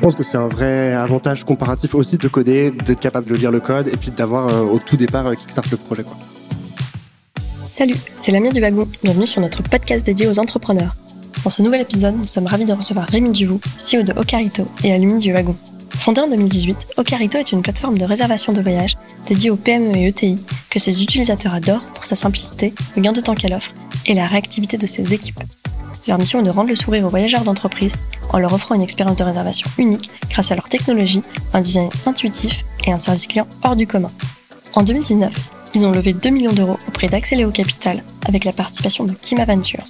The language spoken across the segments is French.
je pense que c'est un vrai avantage comparatif aussi de coder, d'être capable de lire le code et puis d'avoir au tout départ kickstart le projet. Salut, c'est Lamia du Wagon. Bienvenue sur notre podcast dédié aux entrepreneurs. Dans ce nouvel épisode, nous sommes ravis de recevoir Rémi Duvou, CEO de Ocarito et alumni du Wagon. Fondé en 2018, Ocarito est une plateforme de réservation de voyage dédiée aux PME et ETI que ses utilisateurs adorent pour sa simplicité, le gain de temps qu'elle offre et la réactivité de ses équipes. Leur mission est de rendre le sourire aux voyageurs d'entreprise en leur offrant une expérience de réservation unique grâce à leur technologie, un design intuitif et un service client hors du commun. En 2019, ils ont levé 2 millions d'euros auprès d'Axeléo Capital avec la participation de Kima Ventures.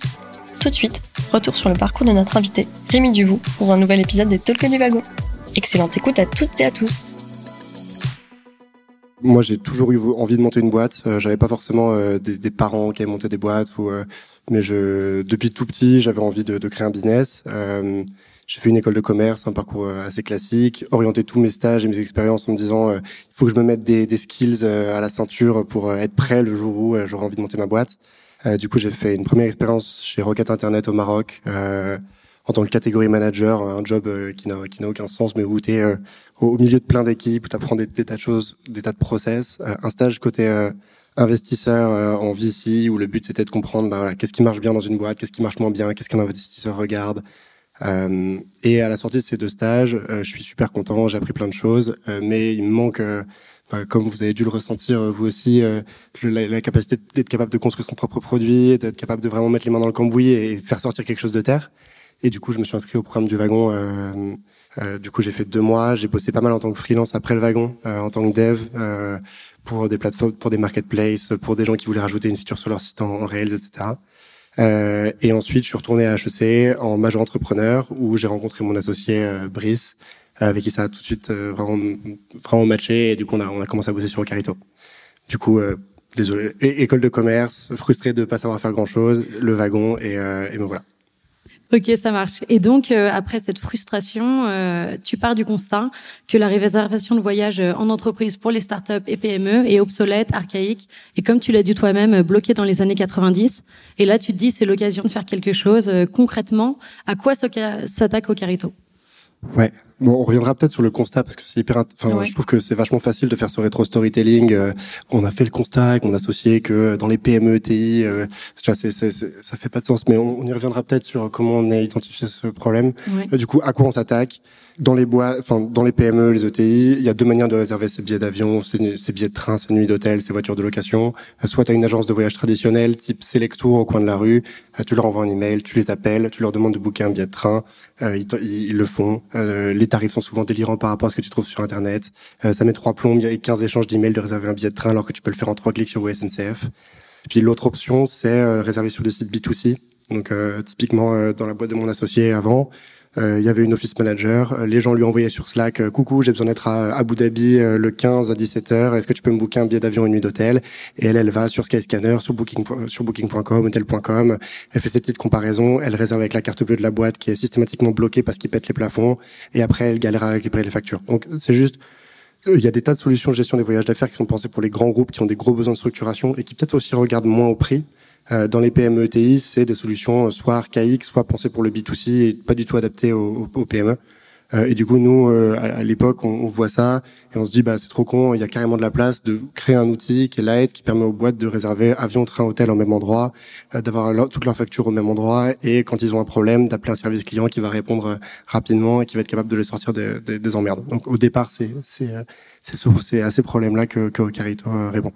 Tout de suite, retour sur le parcours de notre invité, Rémi Duvou, dans un nouvel épisode des Talks du Wagon. Excellente écoute à toutes et à tous. Moi, j'ai toujours eu envie de monter une boîte. Euh, j'avais pas forcément euh, des, parents qui avaient monté des boîtes, ou, euh, mais je, depuis tout petit, j'avais envie de, de, créer un business. j'ai fait une école de commerce, un parcours assez classique, orienté tous mes stages et mes expériences en me disant il faut que je me mette des, des skills à la ceinture pour être prêt le jour où j'aurai envie de monter ma boîte. du coup, j'ai fait une première expérience chez Rocket Internet au Maroc en tant que catégorie manager, un job euh, qui n'a qui n'a aucun sens, mais où tu es euh, au milieu de plein d'équipes, où tu apprends des, tas de choses, des tas de process. Euh, un stage côté investisseur en VC, où le but c'était de comprendre bah, voilà, qu'est-ce qui marche bien dans une boîte, qu'est-ce qui marche moins bien, qu'est-ce qu'un investisseur regarde. et à la sortie de ces deux stages, je suis super content, j'ai appris plein de choses, mais il me manque bah, comme vous avez dû le ressentir vous aussi, la, la, capacité d'être capable de construire son propre produit, d'être capable de vraiment mettre les mains dans le cambouis et faire sortir quelque chose de terre. Et du coup, je me suis inscrit au programme du wagon. Euh, euh, du coup, j'ai fait deux mois. J'ai bossé pas mal en tant que freelance après le wagon, euh, en tant que dev, euh, pour des plateformes, pour des marketplaces, pour des gens qui voulaient rajouter une feature sur leur site en, en Rails, etc. Euh, et ensuite, je suis retourné à HEC en major entrepreneur, où j'ai rencontré mon associé euh, Brice, avec qui ça a tout de suite vraiment, vraiment matché. Et du coup, on a, on a commencé à bosser sur Ocarito. Du coup, désolé, école de commerce, frustré de pas savoir faire grand chose, le wagon, et, et me voilà. Ok, ça marche. Et donc, euh, après cette frustration, euh, tu pars du constat que la réservation de voyage euh, en entreprise pour les startups et PME est obsolète, archaïque, et comme tu l'as dit toi-même, bloquée dans les années 90. Et là, tu te dis, c'est l'occasion de faire quelque chose. concrètement, à quoi s'attaque au Carito Ouais. Bon, on reviendra peut-être sur le constat parce que c'est hyper. Enfin, je trouve que c'est vachement facile de faire ce rétro storytelling. Euh, on a fait le constat, qu'on associait que dans les PME, TI, euh, ça, c'est, ça fait pas de sens. Mais on, y reviendra peut-être sur comment on a identifié ce problème. Euh, du coup, à quoi on s'attaque? Dans les bois, enfin dans les PME, les ETI, il y a deux manières de réserver ses billets d'avion, ses, billets de train, ses nuits d'hôtel, ses voitures de location. Euh, soit tu as une agence de voyage traditionnelle, type Selectour au coin de la rue, euh, tu leur envoies un email, tu les appelles, tu leur demandes de booker un billet de train, euh, ils, le font. les tarifs sont souvent délirants par rapport à ce que tu trouves sur Internet. ça met trois plombes, il y a 15 échanges d'emails de réserver un billet de train alors que tu peux le faire en trois clics sur SNCF. Puis l'autre option, c'est réserver sur des sites B2C. Donc typiquement dans la boîte de mon associé avant, euh, il y avait une office manager. Euh, les gens lui envoyaient sur Slack euh, Coucou, j'ai besoin d'être à Abu Dhabi le 15 à 17h. Est-ce que tu peux me booker un billet d'avion une nuit d'hôtel? Et elle, elle va sur Skyscanner, sur Booking, sur Booking.com, Hotel.com. Elle fait ses petites comparaisons. Elle réserve avec la carte bleue de la boîte qui est systématiquement bloquée parce qu'il pète les plafonds. Et après, elle galère à récupérer les factures. Donc, c'est juste il y a des tas de solutions de gestion des voyages d'affaires qui sont pensées pour les grands groupes qui ont des gros besoins de structuration et qui peut-être aussi regardent moins au prix. Euh, dans les PME ETI, c'est des solutions euh, soit archaïques, soit pensées pour le B2C et pas du tout adaptées aux, PME. Euh, et du coup, nous, à, l'époque, on, voit ça et on se dit, bah, c'est trop con. Il y a carrément de la place de créer un outil qui est light, qui permet aux boîtes de réserver avion, train, hôtel au même endroit, d'avoir toutes leurs factures au même endroit, et quand ils ont un problème, d'appeler un service client qui va répondre rapidement et qui va être capable de les sortir des, des, emmerdes. Donc, au départ, c'est c'est c'est à ces problèmes-là que, que Carito répond.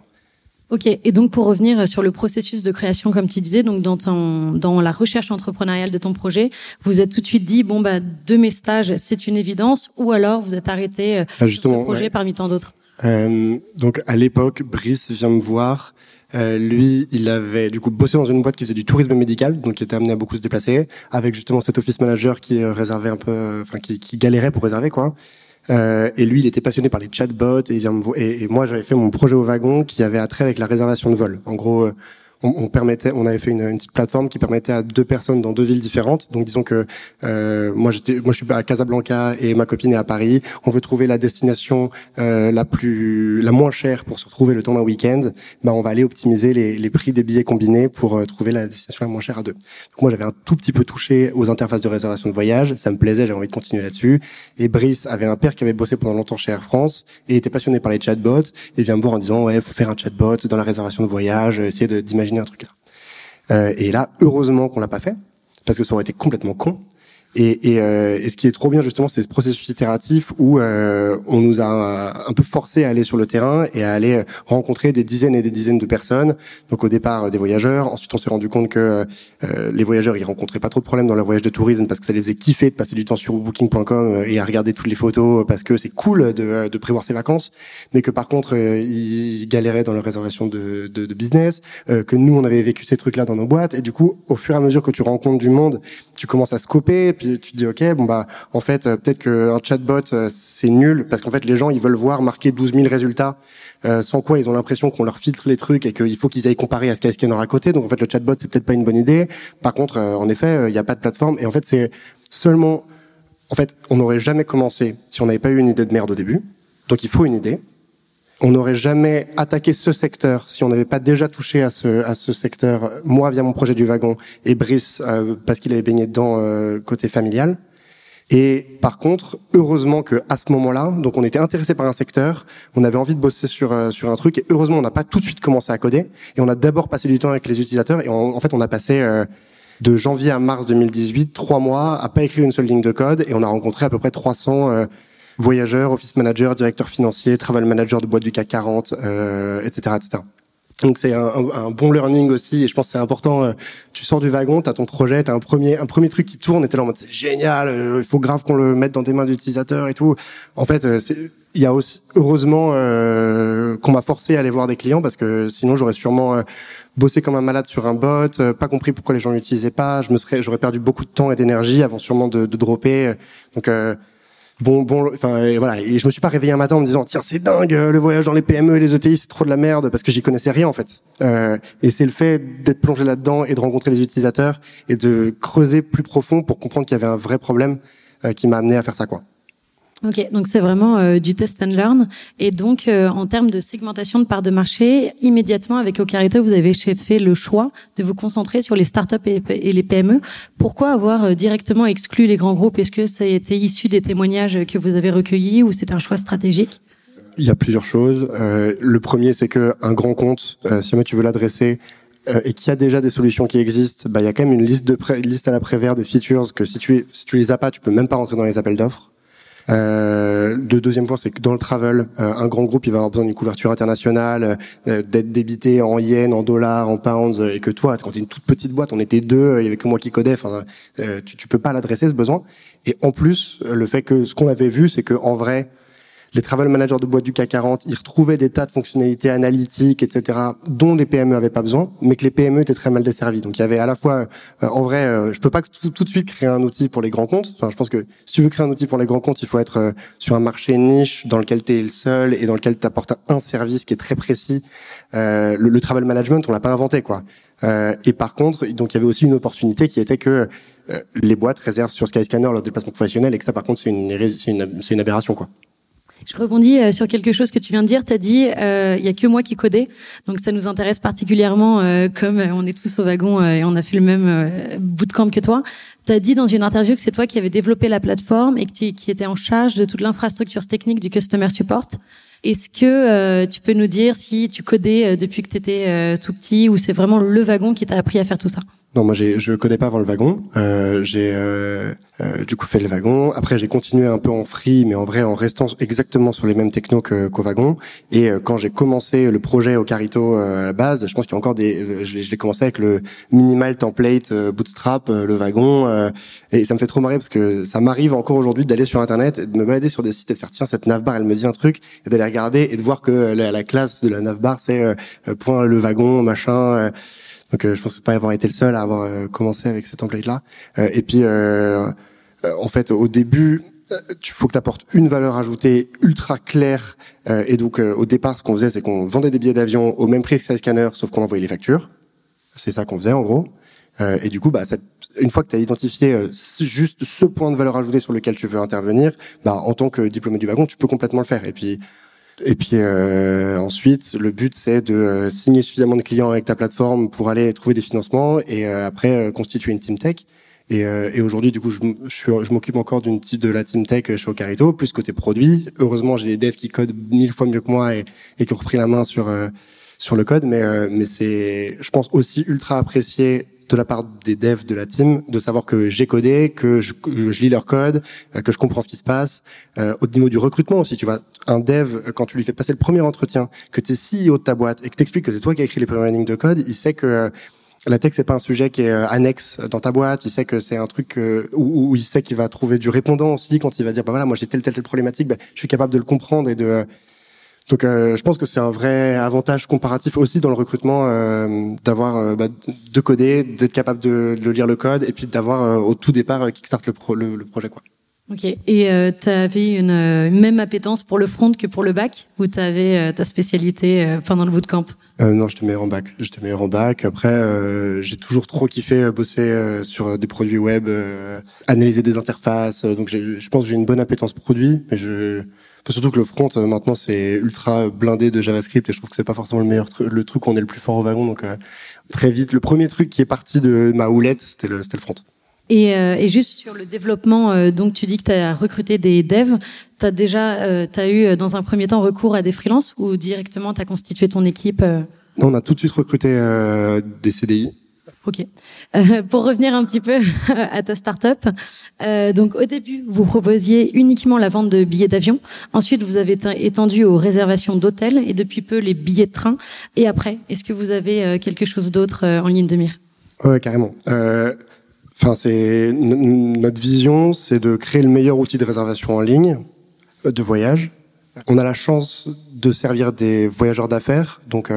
Ok, et donc pour revenir sur le processus de création, comme tu disais, donc dans, ton, dans la recherche entrepreneuriale de ton projet, vous êtes tout de suite dit, bon, bah, de mes stages, c'est une évidence, ou alors vous êtes arrêté euh, ah, sur ce projet parmi tant d'autres? Euh, Donc à l'époque, Brice vient me voir. Euh, lui, il avait du coup bossé dans une boîte qui faisait du tourisme médical, donc qui était amené à beaucoup se déplacer, avec justement cet office manager qui euh, réservait un peu, enfin qui, qui galérait pour réserver quoi. Euh, et lui, il était passionné par les chatbots et, moi, j'avais fait mon projet au wagon qui avait attrait avec la réservation de vol. En gros, euh, on, permettait, on avait fait une, une, petite plateforme qui permettait à deux personnes dans deux villes différentes. Donc disons que euh, moi j'étais, moi je suis à Casablanca et ma copine est à Paris. On veut trouver la destination euh, la plus, la moins chère pour se retrouver le temps d'un week-end. Bah on va aller optimiser les, les prix des billets combinés pour euh, trouver la destination la moins chère à deux. Moi j'avais un tout petit peu touché aux interfaces de réservation de voyage. Ça me plaisait, j'avais envie de continuer là-dessus. Et Brice avait un père qui avait bossé pendant longtemps chez Air France et était passionné par les chatbots et vient me voir en disant ouais faut faire un chatbot dans la réservation de voyage, essayer d'imaginer Euh, et là, heureusement qu'on l'a pas fait, parce que ça aurait été complètement con. Et, et, euh, et, ce qui est trop bien justement, c'est ce processus itératif où euh, on nous a un peu forcé à aller sur le terrain et à aller rencontrer des dizaines et des dizaines de personnes. Donc au départ des voyageurs, ensuite on s'est rendu compte que euh, les voyageurs ils rencontraient pas trop de problèmes dans leur voyage de tourisme parce que ça les faisait kiffer de passer du temps sur Booking.com et à regarder toutes les photos parce que c'est cool de, de, prévoir ses vacances, mais que par contre ils galéraient dans leur réservation de, de, de business, que nous on avait vécu ces trucs là dans nos boîtes. Et du coup au fur et à mesure que tu rencontres du monde, tu commences à scoper tu te dis ok bon bah en fait euh, peut-être qu'un chatbot euh, c'est nul parce qu'en fait les gens ils veulent voir marquer 12 000 résultats euh, sans quoi ils ont l'impression qu'on leur filtre les trucs et qu'il faut qu'ils aillent comparer à ce qu'il y a à côté. Donc en fait le chatbot c'est peut-être pas une bonne idée. Par contre en effet il n'y a pas de plateforme. Et en fait c'est seulement en fait on n'aurait jamais commencé si on n'avait pas eu une idée de merde au début. Donc il faut une idée on n'aurait jamais attaqué ce secteur si on n'avait pas déjà touché à ce, à ce secteur, moi via mon projet du wagon et Brice euh, parce qu'il avait baigné dedans euh, côté familial. Et par contre, heureusement que à ce moment-là, donc on était intéressé par un secteur, on avait envie de bosser sur euh, sur un truc et heureusement on n'a pas tout de suite commencé à coder et on a d'abord passé du temps avec les utilisateurs et en fait on a passé de janvier à mars 2018 trois mois à pas écrire une seule ligne de code et on a rencontré à peu près 300 voyageur, office manager, directeur financier, travel manager de boîte du CAC 40, euh, etc., etc. Donc c'est un, un, bon learning aussi et je pense que c'est important. Euh, tu sors du wagon, tu as ton projet, tu as un premier un premier truc qui tourne et t'es là en mode c'est génial, euh, il faut grave qu'on le mette dans des mains d'utilisateurs et tout. En fait, euh, il y a aussi heureusement qu'on m'a forcé à aller voir des clients parce que sinon j'aurais sûrement bossé comme un malade sur un bot, pas compris pourquoi les gens l'utilisaient pas, je me serais j'aurais perdu beaucoup de temps et d'énergie avant sûrement de, de dropper. Donc bon, bon, enfin voilà. Et je me suis pas réveillé un matin en me disant tiens c'est dingue le voyage dans les PME et les ETI c'est trop de la merde parce que j'y connaissais rien en fait. Euh, et c'est le fait d'être plongé là-dedans et de rencontrer les utilisateurs et de creuser plus profond pour comprendre qu'il y avait un vrai problème euh, qui m'a amené à faire ça quoi. Ok, donc c'est vraiment euh, du test and learn. Et donc, euh, en termes de segmentation de part de marché, immédiatement avec Ocarito, vous avez fait le choix de vous concentrer sur les startups et, et les PME. Pourquoi avoir euh, directement exclu les grands groupes? Est-ce que ça a été issu des témoignages que vous avez recueillis ou c'est un choix stratégique? Il y a plusieurs choses. le premier, c'est que un grand compte, si jamais tu veux l'adresser, et qu'il y a déjà des solutions qui existent, bah il y a quand même une liste de une liste à la prévert de features que si tu si tu les as pas, tu peux même pas rentrer dans les appels d'offres. Euh, deuxième point, c'est que dans le travel, euh, un grand groupe, il va avoir besoin d'une couverture internationale, euh, d'être débité en yens, en dollars, en pounds, et que toi, quand tu es une toute petite boîte, on était deux, il y avait que moi qui codais, enfin, tu, tu peux pas l'adresser ce besoin. Et en plus, le fait que ce qu'on avait vu, c'est que en vrai, les travel managers de boîte du CAC 40, ils retrouvaient des tas de fonctionnalités analytiques, etc., dont les PME avaient pas besoin, mais que les PME étaient très mal desservies. Donc il y avait à la fois, euh, en vrai, euh, je peux pas tout, de suite créer un outil pour les grands comptes. Enfin, je pense que si tu veux créer un outil pour les grands comptes, il faut être euh, sur un marché niche dans lequel tu es le seul et dans lequel tu un service qui est très précis. Le, le, travel management, on l'a pas inventé, quoi. et par contre, donc il y avait aussi une opportunité qui était que les boîtes réservent sur Skyscanner leur déplacement professionnel et que ça, par contre, c'est une, une, une aberration, quoi. Je rebondis euh, sur quelque chose que tu viens de dire. Tu as dit, euh, il y a que moi qui codais. Donc ça nous intéresse particulièrement, euh, comme on est tous au wagon et on a fait le même bootcamp que toi. Tu as dit dans une interview que c'est toi qui avais développé la plateforme et qui, qui était en charge de toute l'infrastructure technique du customer support. Est-ce que tu peux nous dire si tu codais depuis que tu étais tout petit ou c'est vraiment le wagon qui t'a appris à faire tout ça? Non, moi je connais pas avant le wagon. Euh, j'ai euh, euh, du coup fait le wagon. Après j'ai continué un peu en free, mais en vrai en restant exactement sur les mêmes technos qu'au wagon. Et euh, quand j'ai commencé le projet au Carito euh, à la base, je pense qu'il y a encore des. je l'ai commencé avec le minimal template Bootstrap, le wagon, et ça me fait trop marrer parce que ça m'arrive encore aujourd'hui d'aller sur internet, et de me balader sur des sites et de faire tiens cette navbar elle me dit un truc, et d'aller regarder et de voir que la, la classe de la navbar c'est point le wagon machin. Donc euh, je pense pas avoir été le seul à avoir euh, commencé avec cette template-là. Euh, et puis en fait au début, tu faut que tu apportes une valeur ajoutée ultra claire. et donc au départ, ce qu'on faisait, c'est qu'on vendait des billets d'avion au même prix que Skyscanner, sauf qu'on envoyait les factures. C'est ça qu'on faisait en gros. Euh, et du coup, bah, une fois que tu as identifié euh, juste ce point de valeur ajoutée sur lequel tu veux intervenir, bah, en tant que diplômé du wagon, tu peux complètement le faire. Et puis, et puis euh, ensuite, le but c'est de euh, signer suffisamment de clients avec ta plateforme pour aller trouver des financements et après constituer une team tech. Et, et aujourd'hui, du coup, je, je, je m'occupe encore d'une de la team tech chez Ocarito, plus côté produit. Heureusement, j'ai des devs qui codent mille fois mieux que moi et, et qui ont repris la main sur sur le code, mais mais c'est, je pense aussi ultra apprécié de la part des devs de la team de savoir que j'ai codé, que je, je, lis leur code, euh, que je comprends ce qui se passe. Euh, au niveau du recrutement aussi, tu vois, un dev quand tu lui fais passer le premier entretien, que tu es CEO de ta boîte et que t'expliques que c'est toi qui as écrit les premières lignes de code, il sait que euh, la tech c'est pas un sujet qui est euh, annexe dans ta boîte. Il sait que c'est un truc où, il sait qu'il va trouver du répondant aussi quand il va dire bah voilà moi j'ai telle telle telle problématique, bah, je suis capable de le comprendre et de donc, euh, je pense que c'est un vrai avantage comparatif aussi dans le recrutement euh, d'avoir euh, bah, de coder, d'être capable de, de, lire le code et puis d'avoir au tout départ kickstart le, pro, le, le, projet quoi. Ok. Et tu avais une, une, même appétence pour le front que pour le bac ou tu avais ta spécialité pendant le bootcamp? Non, je te meilleur en bac. Te meilleur en bac. Après, j'ai toujours trop kiffé bosser sur des produits web, analyser des interfaces. donc, je pense que j'ai une bonne appétence produit, mais je surtout que le front euh, maintenant c'est ultra blindé de JavaScript et je trouve que c'est pas forcément le meilleur truc, le truc où on est le plus fort au wagon. Donc euh, très vite, le premier truc qui est parti de ma houlette, c'était le, c'était le front. Et, euh, et, juste sur le développement, donc tu dis que tu as recruté des devs. Tu as déjà euh, as eu dans un premier temps recours à des freelances ou directement tu as constitué ton équipe Non, on a tout de suite recruté des CDI. Ok. Euh, pour revenir un petit peu à ta startup, euh, donc au début vous proposiez uniquement la vente de billets d'avion. Ensuite vous avez étendu aux réservations d'hôtels et depuis peu les billets de train. Et après, est-ce que vous avez euh, quelque chose d'autre euh, en ligne de mire? Ouais, carrément. Enfin, c'est notre vision, c'est de créer le meilleur outil de réservation en ligne de voyage. On a la chance de servir des voyageurs d'affaires, donc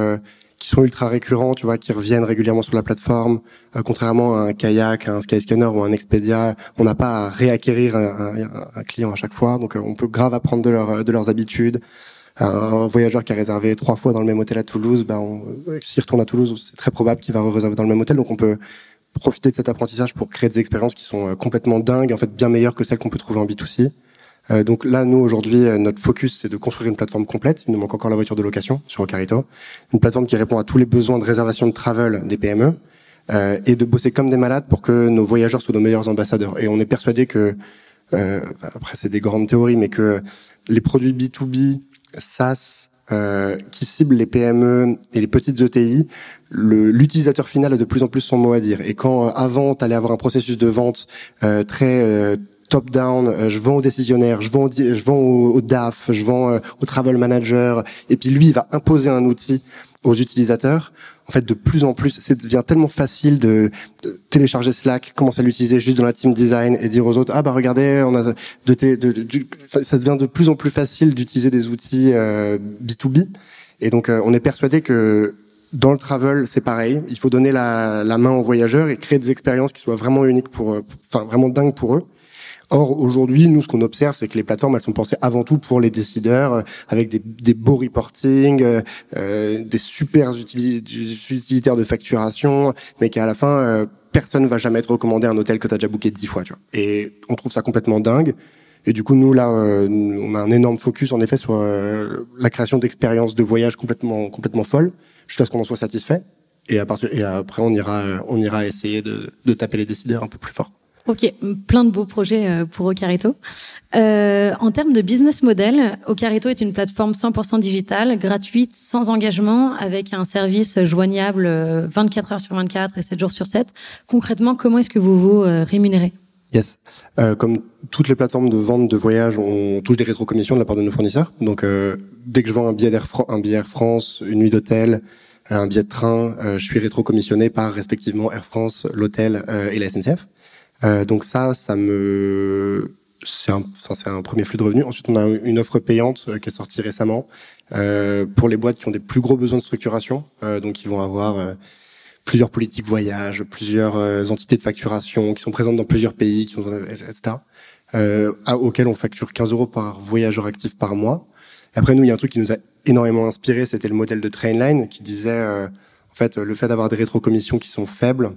qui sont ultra récurrents, tu vois, qui reviennent régulièrement sur la plateforme. Euh, contrairement à un kayak, un Skyscanner ou un Expedia, on n'a pas à réacquérir un, un, client à chaque fois. Donc, euh, on peut grave apprendre de, leur, de leurs habitudes. Un voyageur qui a réservé trois fois dans le même hôtel à Toulouse, ben, s'il retourne à Toulouse, c'est très probable qu'il va réserver dans le même hôtel. Donc, on peut profiter de cet apprentissage pour créer des expériences qui sont euh, complètement dingues, en fait, bien meilleures que celles qu'on peut trouver en B2C. Euh, donc là, nous aujourd'hui, euh, notre focus c'est de construire une plateforme complète. Il nous manque encore la voiture de location sur Ocarito, une plateforme qui répond à tous les besoins de réservation de travel des PME euh, et de bosser comme des malades pour que nos voyageurs soient nos meilleurs ambassadeurs. Et on est persuadé que, euh, après c'est des grandes théories, mais que les produits B2B, SaaS, euh, qui ciblent les PME et les petites ETI, l'utilisateur final a de plus en plus son mot à dire. Et quand avant, tu allais avoir un processus de vente très top-down, euh, je vends aux décisionnaires, je vends, je vends au, DAF, je vends euh, au travel manager, et puis lui, il va imposer un outil aux utilisateurs. En fait, de plus en plus, ça devient tellement facile de, télécharger Slack, commencer à l'utiliser juste dans la team design et dire aux autres, ah bah regardez, on a de, de, ça devient de plus en plus facile d'utiliser des outils euh, B2B. Et donc, on est persuadé que dans le travel, c'est pareil. Il faut donner la, la, main aux voyageurs et créer des expériences qui soient vraiment uniques pour, enfin vraiment dingues pour eux. Or, aujourd'hui, nous, ce qu'on observe, c'est que les plateformes, elles sont pensées avant tout pour les décideurs, euh, avec des, des beaux reporting, euh, euh des super utilitaires de facturation, mais qu'à la fin, euh, personne ne va jamais être recommandé un hôtel que tu as déjà booké dix fois. Tu vois. Et on trouve ça complètement dingue. Et du coup, nous, là, on a un énorme focus, en effet, sur la création d'expériences de voyage complètement, complètement folles, jusqu'à ce qu'on en soit satisfait. Et, à partir, et après, on ira, on ira essayer de, de taper les décideurs un peu plus fort. Ok, plein de beaux projets euh, pour Ocarito. Euh, en termes de business model, Ocarito est une plateforme 100% digitale, gratuite, sans engagement, avec un service joignable 24 euh, heures sur 24 et 7 jours sur 7. Concrètement, comment est-ce que vous vous euh, rémunérez? Yes. Euh, comme toutes les plateformes de vente de voyage, on touche des rétrocommissions de la part de nos fournisseurs. Donc, dès que je vends un billet d'Air un billet Air France, une nuit d'hôtel, un billet de train, je suis rétrocommissionné par respectivement Air France, l'hôtel et la SNCF. Euh, donc ça, ça me c'est un, c'est un premier flux de revenus. Ensuite, on a une offre payante euh, qui est sortie récemment euh, pour les boîtes qui ont des plus gros besoins de structuration. Euh, donc, ils vont avoir euh, plusieurs politiques voyage, plusieurs entités de facturation qui sont présentes dans plusieurs pays, qui etc. Euh, auxquels on facture 15 euros par voyageur actif par mois. après, nous, il y a un truc qui nous a énormément inspiré, c'était le modèle de Trainline qui disait fait, le fait d'avoir des rétrocommissions qui sont faibles,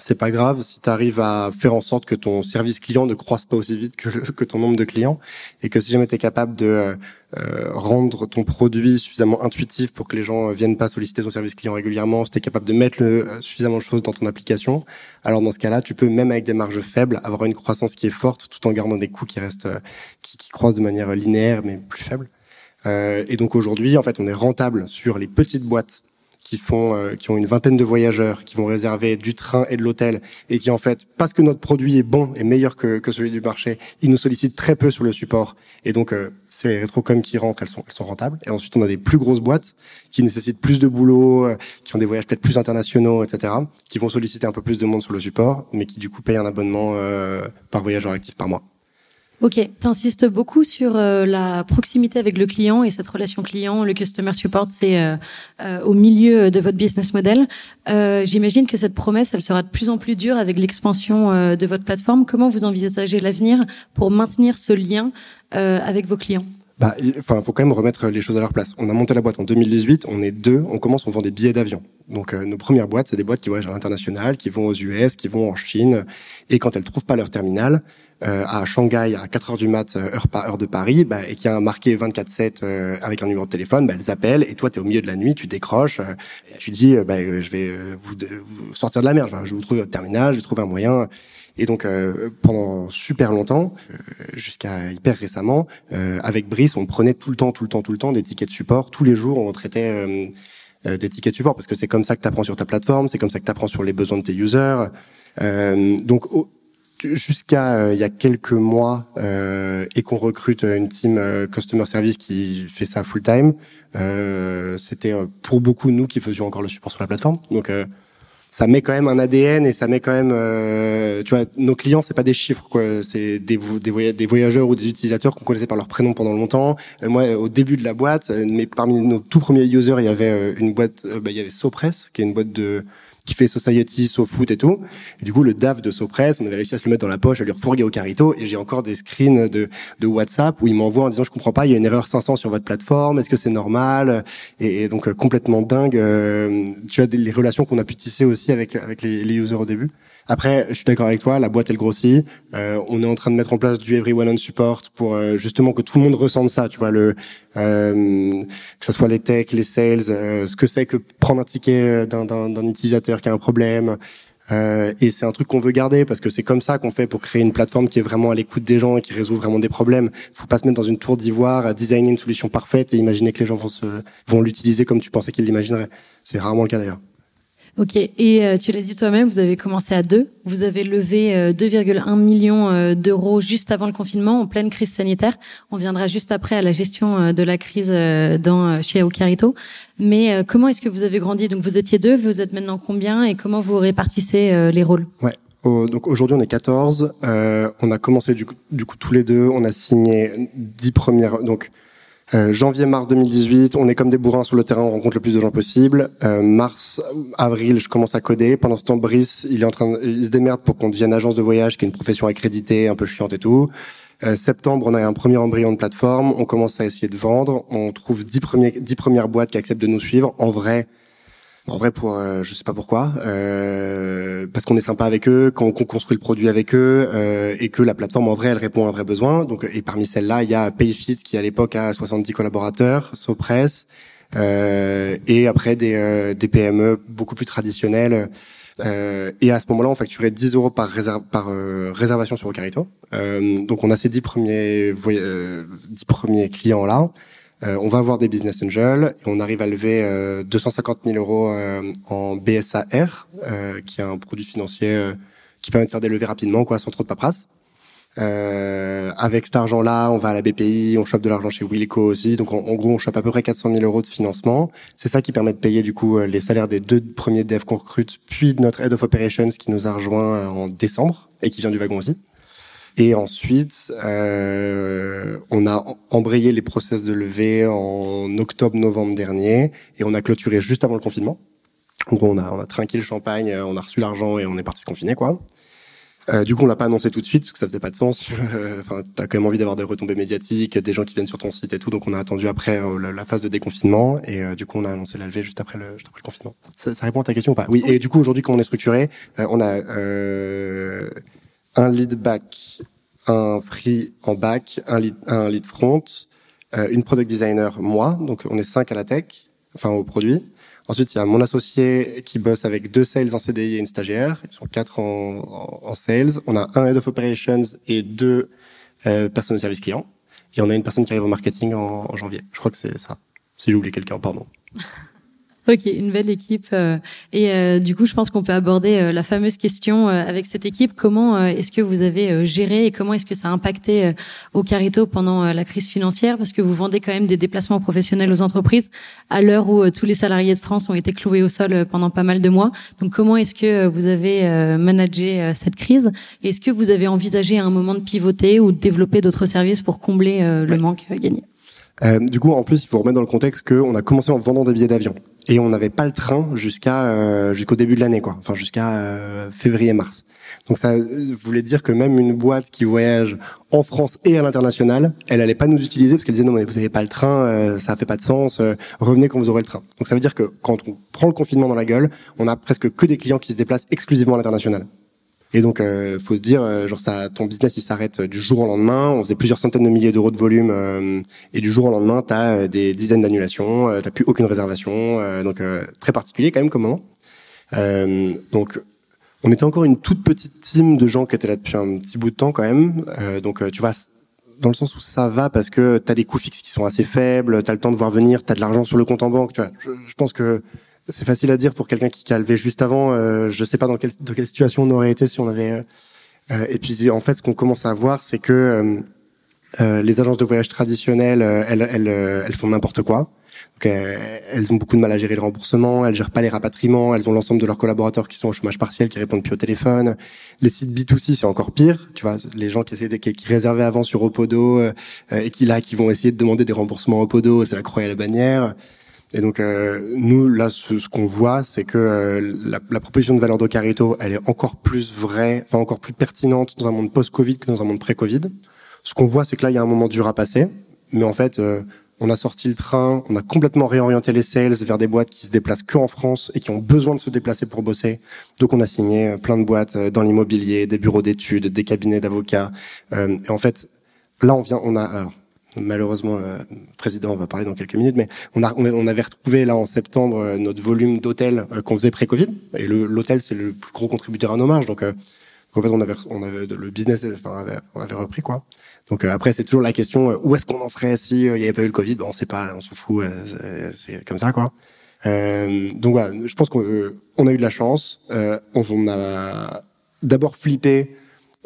c'est pas grave si tu arrives à faire en sorte que ton service client ne croisse pas aussi vite que, que ton nombre de clients et que si jamais tu es capable de euh, euh, rendre ton produit suffisamment intuitif pour que les gens viennent pas solliciter ton service client régulièrement, si tu es capable de mettre le, euh, suffisamment de choses dans ton application, alors dans ce cas-là, tu peux même avec des marges faibles avoir une croissance qui est forte tout en gardant des coûts qui restent qui, qui croissent de manière linéaire mais plus faible. et donc aujourd'hui, en fait, on est rentable sur les petites boîtes qui font, euh, qui ont une vingtaine de voyageurs, qui vont réserver du train et de l'hôtel, et qui en fait, parce que notre produit est bon et meilleur que, que celui du marché, ils nous sollicitent très peu sur le support. Et donc, euh, ces rétrocoms qui rentrent, elles sont, elles sont rentables. Et ensuite, on a des plus grosses boîtes qui nécessitent plus de boulot, euh, qui ont des voyages peut-être plus internationaux, etc., qui vont solliciter un peu plus de monde sur le support, mais qui du coup payent un abonnement euh, par voyageur actif par mois. Ok, tu insistes beaucoup sur euh, la proximité avec le client et cette relation client. Le customer support, c'est euh, euh, au milieu de votre business model. J'imagine que cette promesse, elle sera de plus en plus dure avec l'expansion de votre plateforme. Comment vous envisagez l'avenir pour maintenir ce lien avec vos clients? Bah, enfin, faut quand même remettre les choses à leur place. On a monté la boîte en 2018, on est deux, on commence, on vend des billets d'avion. Donc nos premières boîtes, c'est des boîtes qui voyagent à l'international, qui vont aux US, qui vont en Chine, et quand elles trouvent pas leur terminal, euh, à Shanghai à 4 heures du mat, euh, heure par heure de Paris, bah, et qui a marqué 24/7 euh, avec un numéro de téléphone, bah, elles appellent et toi tu es au milieu de la nuit, tu décroches, tu dis bah, je vais vous, vous, sortir de la mer, je vais vous trouver votre terminal, je vais trouver un moyen. Et donc pendant super longtemps, jusqu'à hyper récemment, avec Brice, on prenait tout le temps, tout le temps, tout le temps des tickets de support. Tous les jours, on traitait des tickets de support parce que c'est comme ça que tu apprends sur ta plateforme, c'est comme ça que tu apprends sur les besoins de tes users. donc jusqu'à euh, il y a quelques mois euh, et qu'on recrute une team euh, customer service qui fait ça full time, c'était pour beaucoup nous qui faisions encore le support sur la plateforme. Donc ça met quand même un ADN et ça met quand même, tu vois, nos clients c'est pas des chiffres quoi, c'est des, des, voyageurs ou des utilisateurs qu'on connaissait par leur prénom pendant longtemps. moi, au début de la boîte, mais parmi nos tout premiers users, il y avait une boîte, bah, il y avait Sopress, qui est une boîte de qui fait Society, foot et tout. Et du coup, le DAF de Sopress, on avait réussi à se le mettre dans la poche, à lui refourguer au carito. Et j'ai encore des screens de, WhatsApp où il m'envoie en disant, je comprends pas, il y a une erreur 500 sur votre plateforme, est-ce que c'est normal? Et, donc, euh, complètement dingue. Euh, tu as des, les relations qu'on a pu tisser aussi avec, avec les, les users au début. Après, je suis d'accord avec toi, la boîte elle grossit. Euh, on est en train de mettre en place du Everyone on Support pour euh, justement que tout le monde ressente ça. Tu vois le euh, que ce soit les techs, les sales, euh, ce que c'est que prendre un ticket d'un utilisateur qui a un problème. et c'est un truc qu'on veut garder parce que c'est comme ça qu'on fait pour créer une plateforme qui est vraiment à l'écoute des gens et qui résout vraiment des problèmes. Faut pas se mettre dans une tour d'ivoire à designer une solution parfaite et imaginer que les gens vont vont l'utiliser comme tu pensais qu'ils l'imagineraient. C'est rarement le cas d'ailleurs. Ok, et euh, tu l'as dit toi-même, vous avez commencé à deux. Vous avez levé 2,1 euh, millions euh, d'euros juste avant le confinement, en pleine crise sanitaire. On viendra juste après à la gestion de la crise dans, chez Ocarito. Mais comment est-ce que vous avez grandi? Donc vous étiez deux, vous êtes maintenant combien? Et comment vous répartissez les rôles? Ouais. donc aujourd'hui on est 14. on a commencé du coup, du coup tous les deux. On a signé 10 premières. Donc euh, Janvier-mars 2018, on est comme des bourrins sur le terrain, on rencontre le plus de gens possible. Euh, mars, avril, je commence à coder. Pendant ce temps, Brice, il est en train, il se démerde pour qu'on devienne agence de voyage, qui est une profession accréditée, un peu chiante et tout. Euh, septembre, on a un premier embryon de plateforme. On commence à essayer de vendre. On trouve dix premiers, dix premières boîtes qui acceptent de nous suivre. En vrai, en vrai, pour euh, je sais pas pourquoi, euh, parce qu'on est sympa avec eux, qu'on construit le produit avec eux, euh, et que la plateforme en vrai, elle répond à un vrai besoin. Donc, et parmi celles-là, il y a Payfit qui à l'époque a 70 collaborateurs, Sopress, euh, et après des, euh, des PME beaucoup plus traditionnelles. et à ce moment-là, on facturait 10 euros par, par réservation sur Ocarito. donc, on a ces 10 premiers 10 premiers clients là. Euh, on va avoir des business angels et on arrive à lever 250 euh, 000 euros euh, en BSAR, qui est un produit financier qui permet de faire des levées rapidement, quoi, sans trop de paperasse. Euh, avec cet argent-là, on va à la BPI, on chope de l'argent chez Wilco aussi. Donc en, gros, on chope à peu près 400 000 euros de financement. C'est ça qui permet de payer du coup les salaires des deux premiers devs qu'on recrute, puis de notre head of operations qui nous a rejoint en décembre et qui vient du wagon aussi. Et ensuite, euh, on a embrayé les process de levée en octobre-novembre dernier et on a clôturé juste avant le confinement. Donc on a, on a trinqué le champagne, on a reçu l'argent et on est parti se confiner quoi. Euh, du coup, on l'a pas annoncé tout de suite parce que ça faisait pas de sens. Enfin, t'as quand même envie d'avoir des retombées médiatiques, des gens qui viennent sur ton site et tout. Donc, on a attendu après euh, la, phase de déconfinement et euh, du coup, on a annoncé la levée juste après le, juste après le confinement. Ça, ça, répond à ta question ou pas? Oui. Et du coup, aujourd'hui, comment on est structuré? On a un lead back, un free en back, un lead, un lead front, une product designer, moi. Donc, on est cinq à la tech, enfin au produit. Ensuite, il y a mon associé qui bosse avec deux sales en CDI et une stagiaire. Ils sont quatre en, en, sales. On a un head of operations et deux euh, personnes de service client. Et on a une personne qui arrive au marketing en, en janvier. Je crois que c'est ça. Si j'ai oublié quelqu'un, pardon. Ok, une belle équipe. Euh, et euh, du coup, je pense qu'on peut aborder euh, la fameuse question avec cette équipe. Comment est-ce que vous avez géré et comment est-ce que ça a impacté au Carito pendant la crise financière? Parce que vous vendez quand même des déplacements professionnels aux entreprises à l'heure où tous les salariés de France ont été cloués au sol pendant pas mal de mois. Donc, comment est-ce que vous avez managé cette crise? Est-ce que vous avez envisagé à un moment de pivoter ou de développer d'autres services pour combler le manque gagné? Du coup, en plus, il faut remettre dans le contexte qu'on a commencé en vendant des billets d'avion. Et on n'avait pas le train jusqu'à euh, jusqu'au début de l'année quoi. Enfin jusqu'à euh, février mars. Donc ça voulait dire que même une boîte qui voyage en France et à l'international elle allait pas nous utiliser parce qu'elle disait non mais vous avez pas le train euh, ça fait pas de sens revenez quand vous aurez le train. Donc ça veut dire que quand on prend le confinement dans la gueule on a presque que des clients qui se déplacent exclusivement à l'international et donc, euh, faut se dire, euh, genre ça, ton business il s'arrête du jour au lendemain. On faisait plusieurs centaines de milliers d'euros de volume, euh, et du jour au lendemain, t'as euh, des dizaines d'annulations, t'as plus aucune réservation. donc très particulier quand même comme moment. donc on était encore une toute petite team de gens qui étaient là depuis un petit bout de temps quand même. donc tu vois, dans le sens où ça va parce que t'as des coûts fixes qui sont assez faibles, t'as le temps de voir venir, t'as de l'argent sur le compte en banque. Tu vois, je, je pense que c'est facile à dire pour quelqu'un qui, a levé juste avant. Euh, je sais pas dans quelle, dans quelle situation on aurait été si on avait. Euh, euh et puis en fait, ce qu'on commence à voir, c'est que euh, euh les agences de voyage traditionnelles, elles, elles, elles font n'importe quoi. Donc, elles ont beaucoup de mal à gérer le remboursement, elles gèrent pas les rapatriements, elles ont l'ensemble de leurs collaborateurs qui sont au chômage partiel, qui répondent plus au téléphone. Les sites B2C, c'est encore pire. Tu vois, les gens qui essaient de, qui, réservaient avant sur Opodo et qui là, qui vont essayer de demander des remboursements Opodo, c'est la croix et la bannière. Et donc euh, nous là, ce, qu'on voit, c'est que euh, la, la, proposition de valeur d'Ocarito, elle est encore plus vraie, enfin encore plus pertinente dans un monde post-Covid que dans un monde pré-Covid. Ce qu'on voit, c'est que là, il y a un moment dur à passer, mais en fait, euh, on a sorti le train, on a complètement réorienté les sales vers des boîtes qui se déplacent que en France et qui ont besoin de se déplacer pour bosser. Donc on a signé plein de boîtes dans l'immobilier, des bureaux d'études, des cabinets d'avocats. et en fait, là, on vient, on a malheureusement le président va parler dans quelques minutes, mais on, a, on avait retrouvé là en septembre euh, notre volume d'hôtels euh, qu'on faisait pré-Covid. Et l'hôtel c'est le plus gros contributeur à nos marges, donc euh, en fait on avait, on avait le business, enfin avait, on avait repris quoi. Donc après c'est toujours la question où est-ce qu'on en serait si il n'y avait pas eu le Covid? Bon, On sait pas, on s'en fout, c'est comme ça quoi. Euh, donc voilà, je pense qu'on a eu de la chance. Euh, on a d'abord flippé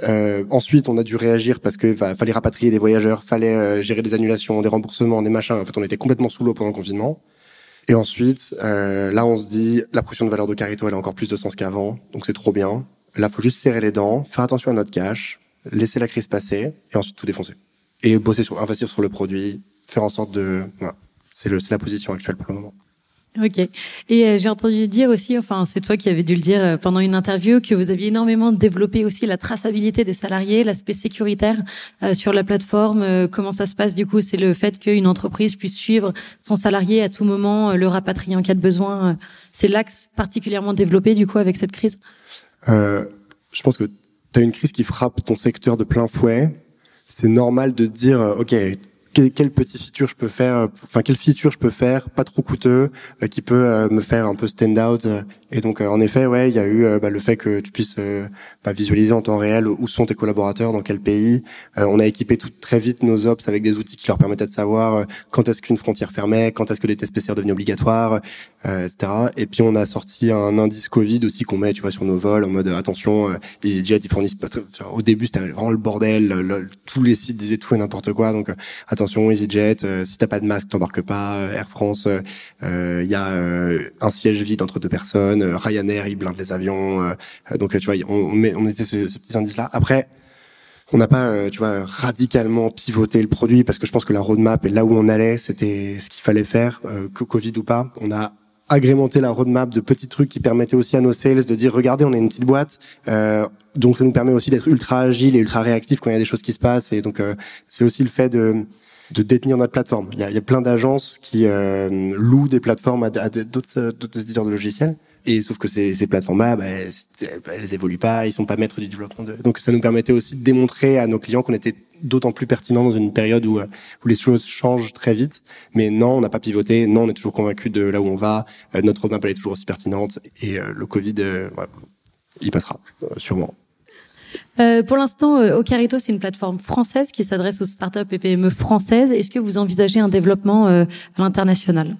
euh, ensuite, on a dû réagir parce que fallait rapatrier des voyageurs, fallait euh, gérer des annulations, des remboursements, des machins. En fait, on était complètement sous l'eau pendant le confinement. Et ensuite, euh, là, on se dit, la pression de valeur de Carito, elle a encore plus de sens qu'avant, donc c'est trop bien. Là, faut juste serrer les dents, faire attention à notre cash, laisser la crise passer, et ensuite tout défoncer. Et bosser sur, investir sur le produit, faire en sorte de, voilà. C'est le, c'est la position actuelle pour le moment. Ok. Et euh, j'ai entendu dire aussi, enfin c'est toi qui avais dû le dire euh, pendant une interview, que vous aviez énormément développé aussi la traçabilité des salariés, l'aspect sécuritaire euh, sur la plateforme. comment ça se passe du coup? C'est le fait qu'une entreprise puisse suivre son salarié à tout moment, le rapatrier en cas de besoin. c'est l'axe particulièrement développé du coup avec cette crise? je pense que tu as une crise qui frappe ton secteur de plein fouet. C'est normal de dire, ok, quel, petit feature je peux faire, euh, enfin quel feature je peux faire, pas trop coûteux, euh, qui peut euh, me faire un peu stand out. et donc en effet, ouais, il y a eu bah, le fait que tu puisses bah, visualiser en temps réel où sont tes collaborateurs, dans quel pays. on a équipé tout très vite nos ops avec des outils qui leur permettaient de savoir quand est-ce qu'une frontière fermait, quand est-ce que les tests PCR devenaient obligatoires, etc. Et puis on a sorti un indice Covid aussi qu'on met, tu vois, sur nos vols en mode attention, EasyJet ils fournissent pas. Au début c'était vraiment le bordel, tous les sites disaient tout et n'importe quoi, donc attention EasyJet, euh, si t'as pas de masque, t'embarques pas. Euh, Air France, il euh, y a un siège vide entre deux personnes. Ryanair, il blinde les avions. donc tu vois, on, met, on mettait ces, ces petits indices-là. Après, on n'a pas, tu vois, radicalement pivoté le produit parce que je pense que la roadmap et là où on allait, c'était ce qu'il fallait faire, que Covid ou pas. On a agrémenter la roadmap de petits trucs qui permettaient aussi à nos sales de dire regardez on est une petite boîte donc ça nous permet aussi d'être ultra agile et ultra réactif quand il y a des choses qui se passent et donc c'est aussi le fait de de détenir notre plateforme. Il y a, il y a plein d'agences qui euh, louent des plateformes à, d'autres éditeurs de logiciels. Et sauf que ces, ces plateformes-là, bah, elles, évoluent pas, ils sont pas maîtres du développement. De... Donc ça nous permettait aussi de démontrer à nos clients qu'on était d'autant plus pertinent dans une période où, où les choses changent très vite. Mais non, on n'a pas pivoté. Non, on est toujours convaincu de là où on va. notre roadmap elle est toujours aussi pertinente. Et le Covid, il passera sûrement. Euh, pour l'instant, euh, Ocarito, c'est une plateforme française qui s'adresse aux startups et PME françaises. Est-ce que vous envisagez un développement euh, à l'international?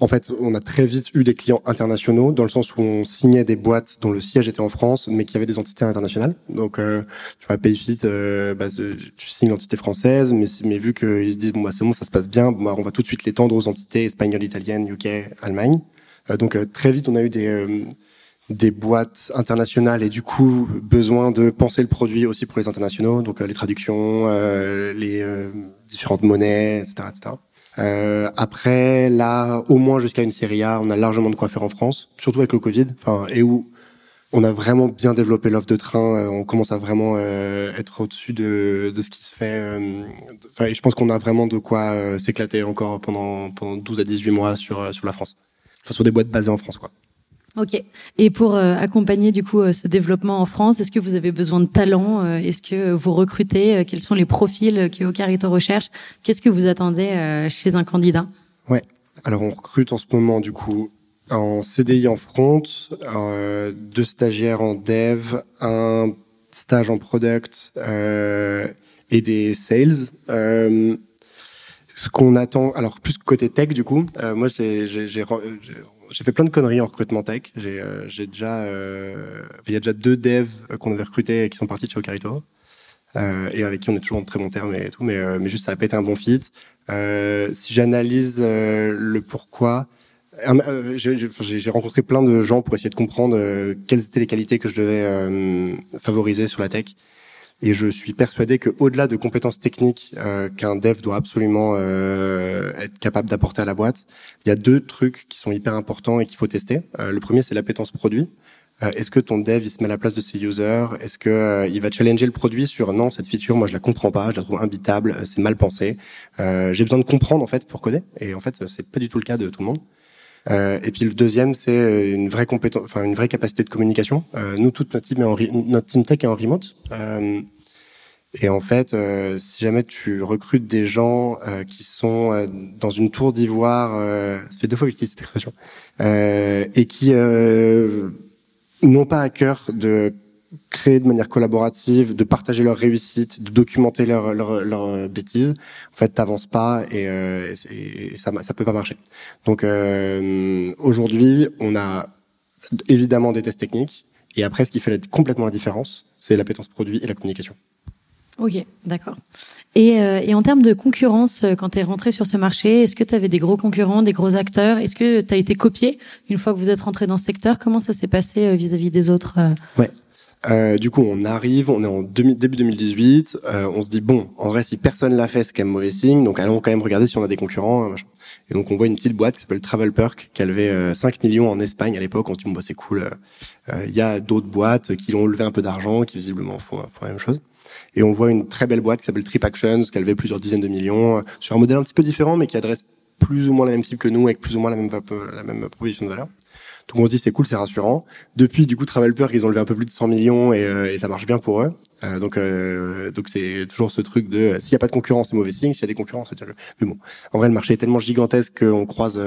En fait, on a très vite eu des clients internationaux, dans le sens où on signait des boîtes dont le siège était en France, mais qui avaient des entités internationales. Donc, tu vois, Payfit, euh, bah, tu signes l'entité française, mais, mais vu qu'ils se disent, bon, bah, c'est bon, ça se passe bien, bah, on va tout de suite l'étendre aux entités espagnoles, italiennes, UK, Allemagne. donc, très vite, on a eu des des boîtes internationales et du coup besoin de penser le produit aussi pour les internationaux, donc euh, les traductions, euh, les euh, différentes monnaies, etc. etc. après, là, au moins jusqu'à une série A, on a largement de quoi faire en France, surtout avec le Covid, enfin et où on a vraiment bien développé l'offre de train. on commence à vraiment être au-dessus de, de ce qui se fait. Enfin, je pense qu'on a vraiment de quoi s'éclater encore pendant pendant 12 à 18 mois sur sur la France, enfin, sur des boîtes basées en France, quoi. Ok. Et pour euh, accompagner du coup euh, ce développement en France, est-ce que vous avez besoin de talents euh, Est-ce que vous recrutez Quels sont les profils que Ocarito recherche? Qu'est-ce que vous attendez chez un candidat? Ouais. Alors on recrute en ce moment du coup en CDI en front, deux stagiaires en dev, un stage en product et des sales. ce qu'on attend, alors plus côté tech du coup, moi j'ai j'ai fait plein de conneries en recrutement tech. J'ai euh, déjà, euh, il y a déjà deux devs qu'on avait recrutés qui sont partis de chez Ocarito. Euh, et avec qui on est toujours en très bon terme et tout, mais, euh, mais juste ça a pas été un bon fit. Euh, si j'analyse le pourquoi, j'ai rencontré plein de gens pour essayer de comprendre quelles étaient les qualités que je devais favoriser sur la tech. Et je suis persuadé que au-delà de compétences techniques euh, qu'un dev doit absolument euh, être capable d'apporter à la boîte, il y a deux trucs qui sont hyper importants et qu'il faut tester. Euh, le premier, c'est l'appétence produit. Est-ce que ton dev il se met à la place de ses users? Est-ce que il va challenger le produit sur non cette feature moi je la comprends pas, je la trouve imbitable, c'est mal pensé. J'ai besoin de comprendre en fait pour coder et en fait c'est pas du tout le cas de tout le monde. Euh, et puis le deuxième, c'est une vraie compétence, enfin une vraie capacité de communication. Euh, nous, toute notre team, est en notre team tech est en remote. Euh, et en fait, euh, si jamais tu recrutes des gens euh, qui sont euh, dans une tour d'ivoire, ça fait deux fois que j'utilise cette expression, et qui n'ont pas à cœur de créer de manière collaborative, de partager leur réussite, de documenter leurs leur, leur bêtises, en fait, t'avances pas et, et, ça ça peut pas marcher. Donc aujourd'hui, on a évidemment des tests techniques, et après, ce qui fait complètement la différence, c'est l'appétence produit et la communication. Ok, d'accord. Et, euh, et, en termes de concurrence, euh, quand tu es rentré sur ce marché, est-ce que tu avais des gros concurrents, des gros acteurs? Est-ce que tu as été copié une fois que vous êtes rentré dans ce secteur? Comment ça s'est passé euh, vis-à-vis des autres Ouais. Euh, du coup, on arrive, on est en début 2018, euh, on se dit bon, en vrai, si personne l'a fait, c'est quand même mauvais signe, donc allons quand même regarder si on a des concurrents. Machin. Et donc on voit une petite boîte qui s'appelle Travel Perk, qui a levé 5 millions en Espagne à l'époque. On dit bon, bah, c'est cool. Il y a d'autres boîtes qui l'ont levé un peu d'argent, qui visiblement font, font la même chose. Et on voit une très belle boîte qui s'appelle Trip Actions, qui a levé plusieurs dizaines de millions, euh, sur un modèle un petit peu différent, mais qui adresse plus ou moins la même cible que nous, avec plus ou moins la même, la même proposition de valeur. Donc on se dit c'est cool, c'est rassurant. Depuis du coup Travelper, ils ont levé un peu plus de 100 millions et, euh, et ça marche bien pour eux. Euh, donc euh, donc c'est toujours ce truc de euh, s'il y a pas de concurrence c'est mauvais signe, s'il y a des concurrents c'est le. Mais bon, en vrai le marché est tellement gigantesque qu'on croise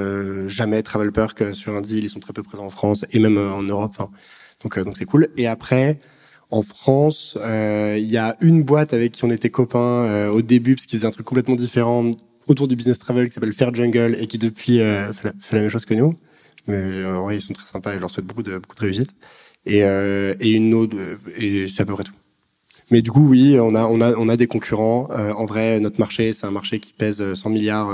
jamais Travelperk sur un deal, ils sont très peu présents en France et même en Europe. Enfin, donc donc c'est cool. Et après en France, euh, il y a une boîte avec qui on était copains euh, au début parce qu'ils faisaient un truc complètement différent autour du business travel qui s'appelle Fair Jungle et qui depuis euh, fait, la, même chose que nous. Mais en vrai, ils sont très sympas et je leur souhaite beaucoup de beaucoup de réussite. Et, et une autre et c'est à peu près tout. Mais du coup, oui, on a on a on a des concurrents. en vrai, notre marché, c'est un marché qui pèse 100 milliards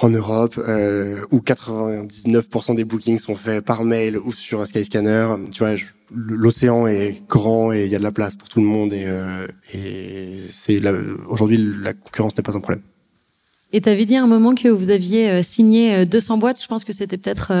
en Europe euh, où 99% des bookings sont faits par mail ou sur Skyscanner. Tu vois, l'océan est grand et il y a de la place pour tout le monde et, euh, et c'est aujourd'hui la concurrence n'est pas un problème. Et tu avais dit à un moment que vous aviez signé 200 boîtes. Je pense que c'était peut-être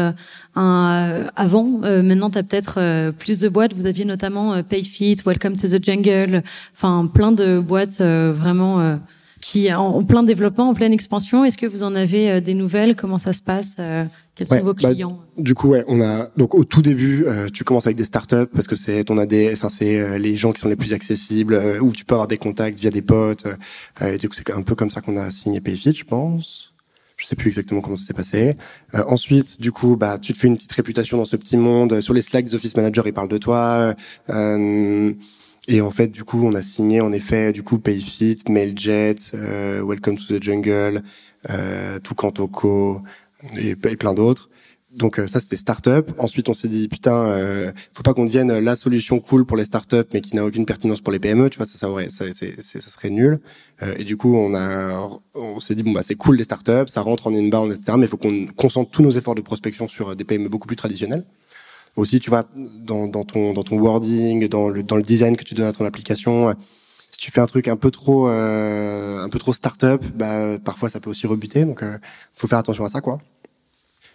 un avant. maintenant, tu as peut-être plus de boîtes. Vous aviez notamment PayFit, Welcome to the Jungle, enfin plein de boîtes vraiment qui en, plein développement, en pleine expansion. Est-ce que vous en avez euh, des nouvelles? Comment ça se passe euh, Quels sont vos bah, clients? Du coup, ouais, on a donc au tout début, euh, tu commences avec des startups parce que c'est ton AD, enfin c'est les gens qui sont les plus accessibles, où tu peux avoir des contacts via des potes. et du coup, c'est un peu comme ça qu'on a signé Payfit, je pense. Je sais plus exactement comment ça s'est passé. ensuite, du coup, bah, tu te fais une petite réputation dans ce petit monde. Sur les Slack Office Manager, ils parlent de toi. Euh, et en fait, du coup, on a signé en effet du coup Payfit, Mailjet, euh, Welcome to the Jungle, euh, Toucantoco et, et plein d'autres. Donc euh, ça c'était start-up. Ensuite on s'est dit putain, euh, faut pas qu'on devienne la solution cool pour les start-up mais qui n'a aucune pertinence pour les PME. Tu vois ça ça aurait ça, ça serait nul. Euh, et du coup on a on s'est dit bon bah c'est cool les start-up, ça rentre en inbound etc. Mais faut qu'on concentre tous nos efforts de prospection sur des PME beaucoup plus traditionnels aussi, tu vois, dans, dans, ton, dans ton wording, dans le, dans le design que tu donnes à ton application. Si tu fais un truc un peu trop, euh, un peu trop start-up, bah, parfois ça peut aussi rebuter. Donc, euh, faut faire attention à ça, quoi.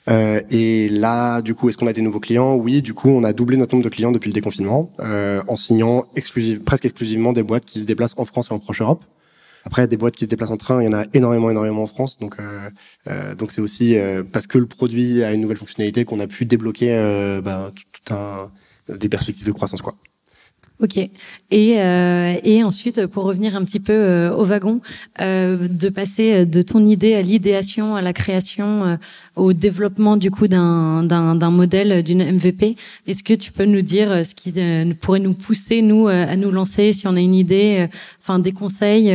Euh, et là, du coup, est-ce qu'on a des nouveaux clients? Oui, du coup, on a doublé notre nombre de clients depuis le déconfinement, euh, en signant exclusive, presque exclusivement des boîtes qui se déplacent en France et en proche Europe. Après, des boîtes qui se déplacent en train, il y en a énormément, énormément en France. Donc, euh, euh donc c'est aussi euh, parce que le produit a une nouvelle fonctionnalité qu'on a pu débloquer bah, tout, un des perspectives de croissance, quoi. Ok. Et, euh, et ensuite, pour revenir un petit peu euh, au wagon, euh, de passer de ton idée à l'idéation, à la création, euh, au développement du coup d'un d'un modèle, d'une MVP. Est-ce que tu peux nous dire ce qui pourrait nous pousser nous à nous lancer si on a une idée, enfin des conseils,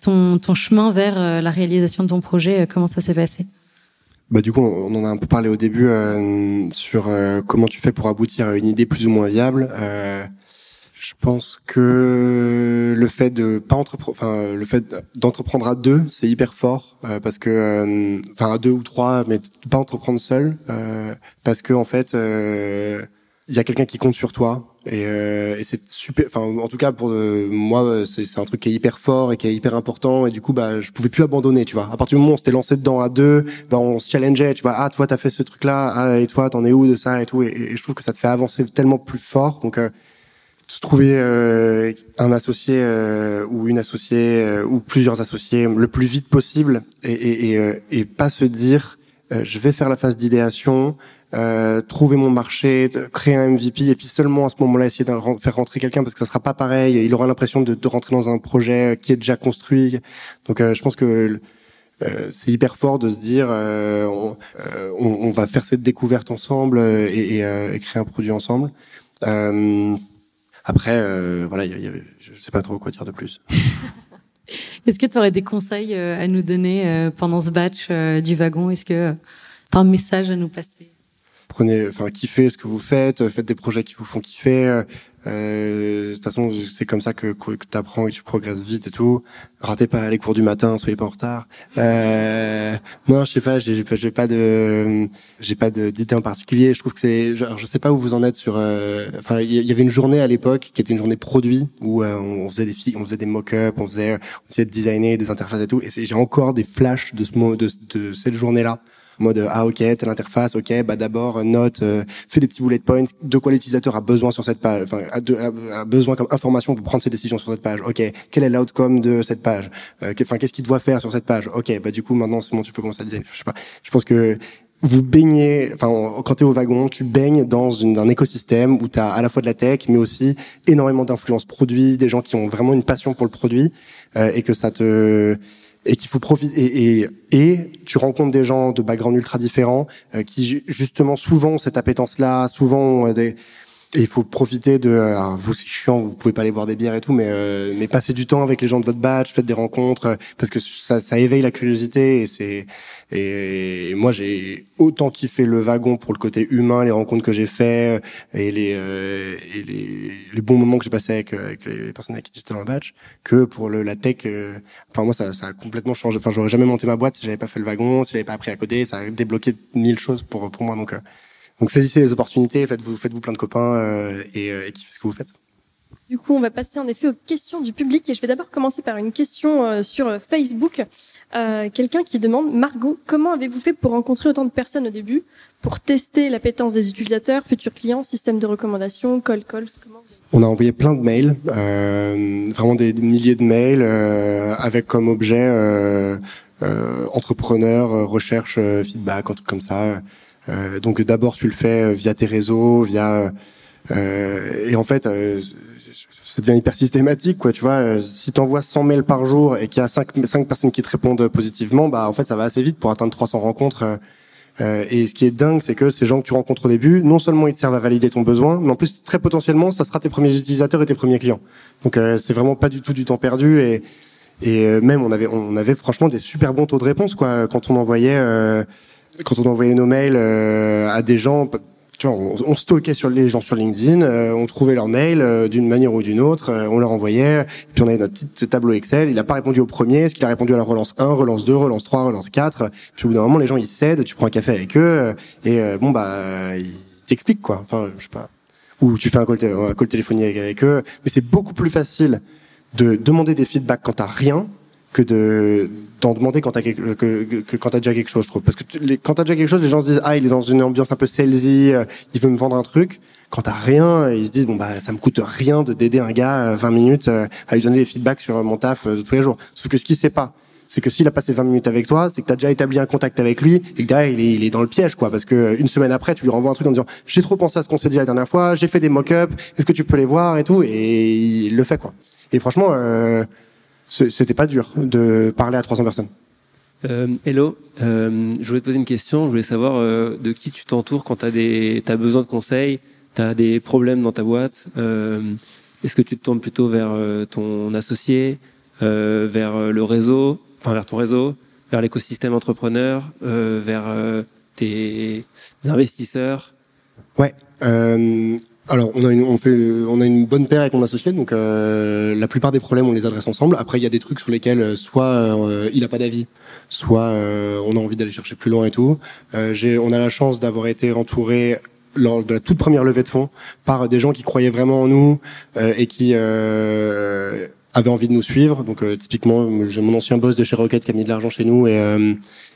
ton ton chemin vers la réalisation de ton projet, comment ça s'est passé? Bah du coup, on en a un peu parlé au début sur comment tu fais pour aboutir à une idée plus ou moins viable. Euh, je pense que le fait de pas entreprendre, enfin le fait d'entreprendre à deux, c'est hyper fort euh, parce que, euh, enfin à deux ou trois, mais pas entreprendre seul, euh, parce que en fait, il y a quelqu'un qui compte sur toi et, et c'est super. Enfin en tout cas pour moi, c'est un truc qui est hyper fort et qui est hyper important et du coup bah je pouvais plus abandonner, tu vois. À partir du moment où on s'était lancé dedans à deux, bah on se challengeait, tu vois. Ah toi t'as fait ce truc là, ah, et toi t'en es où de ça et tout? Et, et, je trouve que ça te fait avancer tellement plus fort donc trouver euh, un associé euh, ou une associée euh, ou plusieurs associés le plus vite possible et, et, et, et pas se dire je vais faire la phase d'idéation, trouver mon marché, créer un MVP et puis seulement à ce moment-là essayer de faire rentrer quelqu'un parce que ça sera pas pareil. Il aura l'impression de, de, rentrer dans un projet qui est déjà construit. Donc je pense que c'est hyper fort de se dire on, on, va faire cette découverte ensemble et, et créer un produit ensemble. Après, euh, voilà, y a, je sais pas trop quoi dire de plus. Est-ce que tu aurais des conseils euh, à nous donner euh, pendant ce batch du wagon? Est-ce que tu as un message à nous passer? Prenez, enfin, kiffez ce que vous faites, faites des projets qui vous font kiffer. Euh, de toute façon, c'est comme ça que, que tu apprends et tu progresses vite et tout. Ratez pas les cours du matin, soyez pas en retard. Euh, non, je sais pas, j'ai pas de, j'ai pas d'idée en particulier. Je trouve que c'est, je sais pas où vous en êtes sur. Euh, enfin, il y avait une journée à l'époque qui était une journée produit où euh, on faisait des on faisait des mock-ups, on faisait, on essayait de designer des interfaces et tout. Et j'ai encore des flashs de ce de, de cette journée-là en mode ah ok telle interface ok bah d'abord note euh, fais des petits bullet points de quoi l'utilisateur a besoin sur cette page enfin a, besoin comme information pour prendre ses décisions sur cette page ok quel est l'outcome de cette page euh, enfin qu'est-ce qu'il doit faire sur cette page ok bah du coup maintenant c'est bon tu peux commencer à dire je sais pas. Je pense que vous baignez, enfin, quand tu es au wagon, tu baignes dans une, un écosystème où tu as à la fois de la tech, mais aussi énormément d'influence produit, des gens qui ont vraiment une passion pour le produit, euh, et que ça te, et qu'il faut profiter et, et, tu rencontres des gens de background ultra différents euh, qui justement souvent ont cette appétence là souvent ont des et il faut profiter de alors vous c'est chiant vous pouvez pas aller boire des bières et tout mais euh, mais passer du temps avec les gens de votre badge faites des rencontres euh, parce que ça, ça éveille la curiosité et c'est et, moi, j'ai autant kiffé le wagon pour le côté humain, les rencontres que j'ai fait euh, et les euh, et les, les, bons moments que j'ai passés avec, euh, avec les personnes avec qui j'étais dans le batch, que pour le, la tech. enfin, moi, ça, ça a complètement changé. Enfin, j'aurais jamais monté ma boîte si j'avais pas fait le wagon, si j'avais pas appris à coder. Ça a débloqué mille choses pour pour moi. Donc, donc saisissez les opportunités, faites-vous faites-vous plein de copains et, et kiffez ce que vous faites. Du coup, on va passer en effet aux questions du public et je vais d'abord commencer par une question euh, sur Facebook. Euh, Quelqu'un qui demande, Margot, comment avez-vous fait pour rencontrer autant de personnes au début, pour tester l'appétence des utilisateurs, futurs clients, système de recommandation, call calls comment on a envoyé plein de mails, euh, vraiment des, milliers de mails euh, avec comme objet euh, euh entrepreneur, recherche, feedback, un truc comme ça. donc d'abord tu le fais via tes réseaux, via et en fait ça devient hyper systématique quoi tu vois euh, si tu envoies 100 mails par jour et qu'il y a 5, 5 personnes qui te répondent positivement bah en fait ça va assez vite pour atteindre 300 rencontres euh, euh, et ce qui est dingue c'est que ces gens que tu rencontres au début non seulement ils te servent à valider ton besoin mais en plus très potentiellement ça sera tes premiers utilisateurs et tes premiers clients. Donc c'est vraiment pas du tout du temps perdu et et même on avait on avait franchement des super bons taux de réponse quoi quand on envoyait quand on envoyait nos mails à des gens on, on, stockait sur les gens sur LinkedIn, euh, on trouvait leur mail euh, d'une manière ou d'une autre, euh, on leur envoyait, puis on avait notre petit tableau Excel. Il n'a pas répondu au premier, est-ce qu'il a répondu à la relance 1, relance 2, relance 3, relance 4 Puis au bout d'un moment, les gens ils cèdent, tu prends un café avec eux et bon bah ils t'expliquent quoi. Enfin, je sais pas. Ou tu fais un call, un call téléphonique avec eux, mais c'est beaucoup plus facile de demander des feedbacks quand t'as rien que de d'en demander quand t'as que, que, quand t'as déjà quelque chose, je trouve. Parce que les, quand t'as déjà quelque chose, les gens se disent ah il est dans une ambiance un peu salesy, euh, il veut me vendre un truc. Quand t'as rien, ils se disent bon bah ça me coûte rien de d'aider un gars 20 euh, minutes euh, à lui donner des feedbacks sur mon taf de tous les jours. Sauf que ce qu'il sait pas, c'est que s'il a passé 20 minutes avec toi, c'est que t'as déjà établi un contact avec lui et que derrière il est, il est dans le piège quoi. Parce que une semaine après, tu lui renvoies un truc en disant j'ai trop pensé à ce qu'on s'est dit la dernière fois, j'ai fait des mock-ups, est-ce que tu peux les voir et tout? Et il le fait quoi. Et franchement. Euh, c'était pas dur de parler à 300 personnes. Euh, hello, euh, je voulais te poser une question. Je voulais savoir euh, de qui tu t'entoures quand tu as, des, as besoin de conseils, tu as des problèmes dans ta boîte. Est-ce que tu te tournes plutôt vers ton associé, vers le réseau, enfin vers ton réseau, vers l'écosystème entrepreneur, vers tes investisseurs? Ouais. Alors on a une, on fait, on a une bonne paire avec mon associé, donc euh, la plupart des problèmes on les adresse ensemble. Après il y a des trucs sur lesquels euh, soit euh, il a pas d'avis, soit on a envie d'aller chercher plus loin et tout. j'ai, on a la chance d'avoir été entouré lors de la toute première levée de fonds par des gens qui croyaient vraiment en nous et qui avaient envie de nous suivre. Donc typiquement j'ai mon ancien boss de chez Rocket qui a mis de l'argent chez nous et,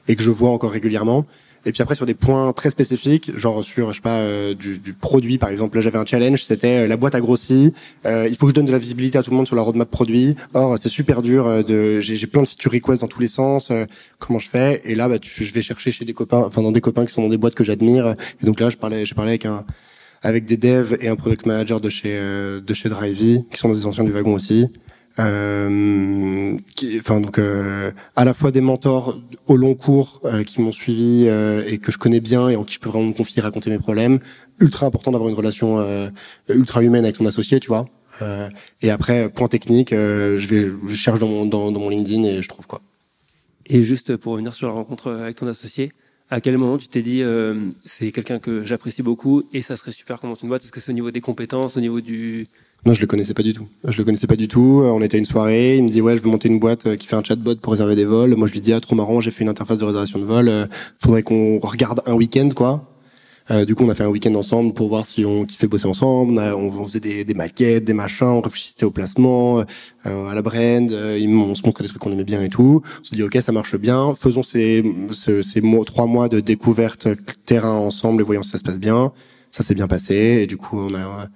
et que je vois encore régulièrement. Et puis après sur des points très spécifiques, genre sur je sais pas euh, du, du, produit par exemple, là j'avais un challenge, c'était euh, la boîte a grossi, euh, il faut que je donne de la visibilité à tout le monde sur la roadmap produit. Or c'est super dur de j'ai plein de feature requests dans tous les sens, comment je fais? Et là bah tu, je vais chercher chez des copains, enfin dans des copains qui sont dans des boîtes que j'admire. Et donc là je parlais j'ai parlé avec un avec des devs et un product manager de chez de chez Drivey qui sont des anciens du wagon aussi. Euh, qui, enfin donc euh, à la fois des mentors au long cours euh, qui m'ont suivi euh, et que je connais bien et en qui je peux vraiment me confier, raconter mes problèmes. Ultra important d'avoir une relation ultra humaine avec ton associé, tu vois. et après point technique, je vais je cherche dans mon dans, mon LinkedIn et je trouve quoi. Et juste pour revenir sur la rencontre avec ton associé, à quel moment tu t'es dit c'est quelqu'un que j'apprécie beaucoup et ça serait super comment tu une boîte? Est-ce que c'est au niveau des compétences, au niveau du non, je le connaissais pas du tout. Je le connaissais pas du tout. On était à une soirée. Il me dit ouais, je veux monter une boîte euh, qui fait un chatbot pour réserver des vols. Moi, je lui dis ah trop marrant, j'ai fait une interface de réservation de vol. Euh, faudrait qu'on regarde un week-end quoi. Euh, du coup, on a fait un week-end ensemble pour voir si on kiffait bosser ensemble. On, faisait des, maquettes, des machins, on réfléchissait au placement, à la brand. on se montrait des trucs qu'on aimait bien et tout. On s'est dit ok, ça marche bien. Faisons ces, ces, ces mois, trois mois de découverte terrain ensemble et voyons si ça se passe bien. Ça s'est bien passé et du coup, on a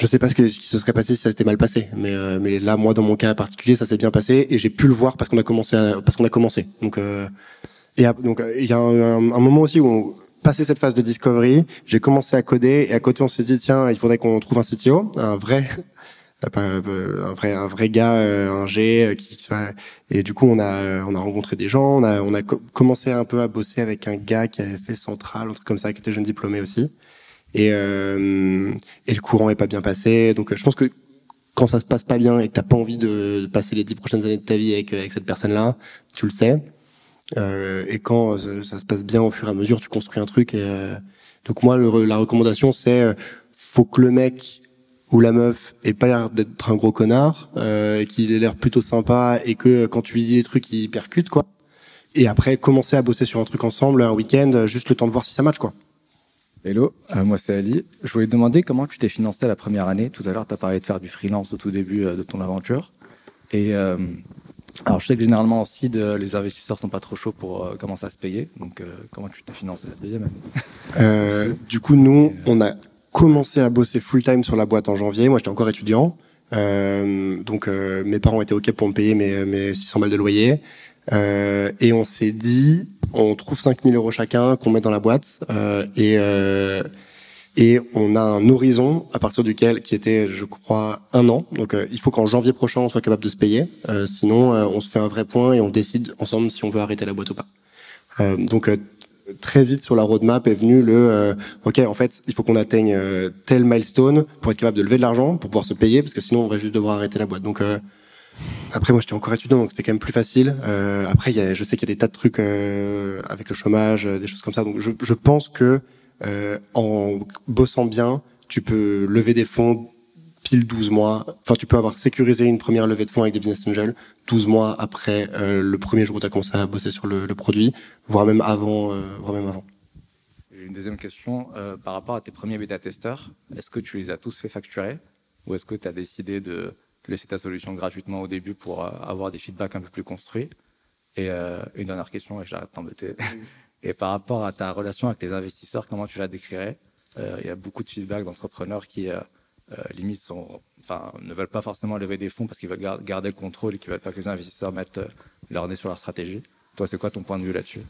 je sais pas ce, qui se serait passé si ça s'était mal passé, mais euh, mais là moi dans mon cas particulier ça s'est bien passé et j'ai pu le voir parce qu'on a commencé à, parce qu'on a commencé. Donc euh, et donc il y a un, moment aussi où on, passé cette phase de discovery, j'ai commencé à coder et à côté on s'est dit tiens il faudrait qu'on trouve un CTO, un vrai euh, un vrai un vrai gars un G qui et du coup on a on a rencontré des gens on a on a commencé un peu à bosser avec un gars qui avait fait central un truc comme ça qui était jeune diplômé aussi et, euh, et le courant est pas bien passé. Donc je pense que quand ça se passe pas bien et que t'as pas envie de, passer les dix prochaines années de ta vie avec, avec cette personne-là, tu le sais. Euh, et quand ça, se passe bien au fur et à mesure, tu construis un truc. Et, euh, donc moi, la recommandation, c'est euh, faut que le mec ou la meuf ait pas l'air d'être un gros connard, euh, qu'il ait l'air plutôt sympa et que quand tu lui des trucs, il percute quoi. Et après, commencer à bosser sur un truc ensemble un week-end, juste le temps de voir si ça match quoi. Hello, euh, moi c'est Ali. Je voulais te demander comment tu t'es financé la première année. Tout à l'heure, tu as parlé de faire du freelance au tout début euh, de ton aventure. Et euh, alors, je sais que généralement en seed, les investisseurs sont pas trop chauds pour commencer à se payer. Donc, comment tu t'es financé la deuxième année? Du coup, nous, on a commencé à bosser full time sur la boîte en janvier. Moi, j'étais encore étudiant. donc, mes parents étaient OK pour me payer mes, mes 600 balles de loyer. Et on s'est dit, on trouve 5000 euros chacun qu'on met dans la boîte euh, et euh, et on a un horizon à partir duquel qui était je crois un an. Donc euh, il faut qu'en janvier prochain on soit capable de se payer. Sinon on se fait un vrai point et on décide ensemble si on veut arrêter la boîte ou pas. Donc très vite sur la roadmap est venu le ok en fait il faut qu'on atteigne tel milestone pour être capable de lever de l'argent pour pouvoir se payer parce que sinon on va juste devoir arrêter la boîte. Donc après, moi, j'étais encore étudiant, donc c'était quand même plus facile. Euh, après, y a, je sais qu'il y a des tas de trucs euh, avec le chômage, euh, des choses comme ça. Donc, je, je pense que euh, en bossant bien, tu peux lever des fonds pile 12 mois. Enfin, tu peux avoir sécurisé une première levée de fonds avec des business angels 12 mois après euh, le premier jour où tu as commencé à bosser sur le, le produit, voire même avant. voire même avant. J'ai une deuxième question par rapport à tes premiers bêta-testeurs. Est-ce que tu les as tous fait facturer ou est-ce que tu as décidé de laisser ta solution gratuitement au début pour euh, avoir des feedbacks un peu plus construits. Et euh, une dernière question, et j'arrête de t'embêter. et par rapport à ta relation avec tes investisseurs, comment tu la décrirais? Euh, Il y a beaucoup de feedback d'entrepreneurs qui limite sont, enfin, ne veulent pas forcément lever des fonds parce qu'ils veulent garder le contrôle et qu'ils veulent pas que les investisseurs mettent leur nez sur leur stratégie. Toi, c'est quoi ton point de vue là-dessus?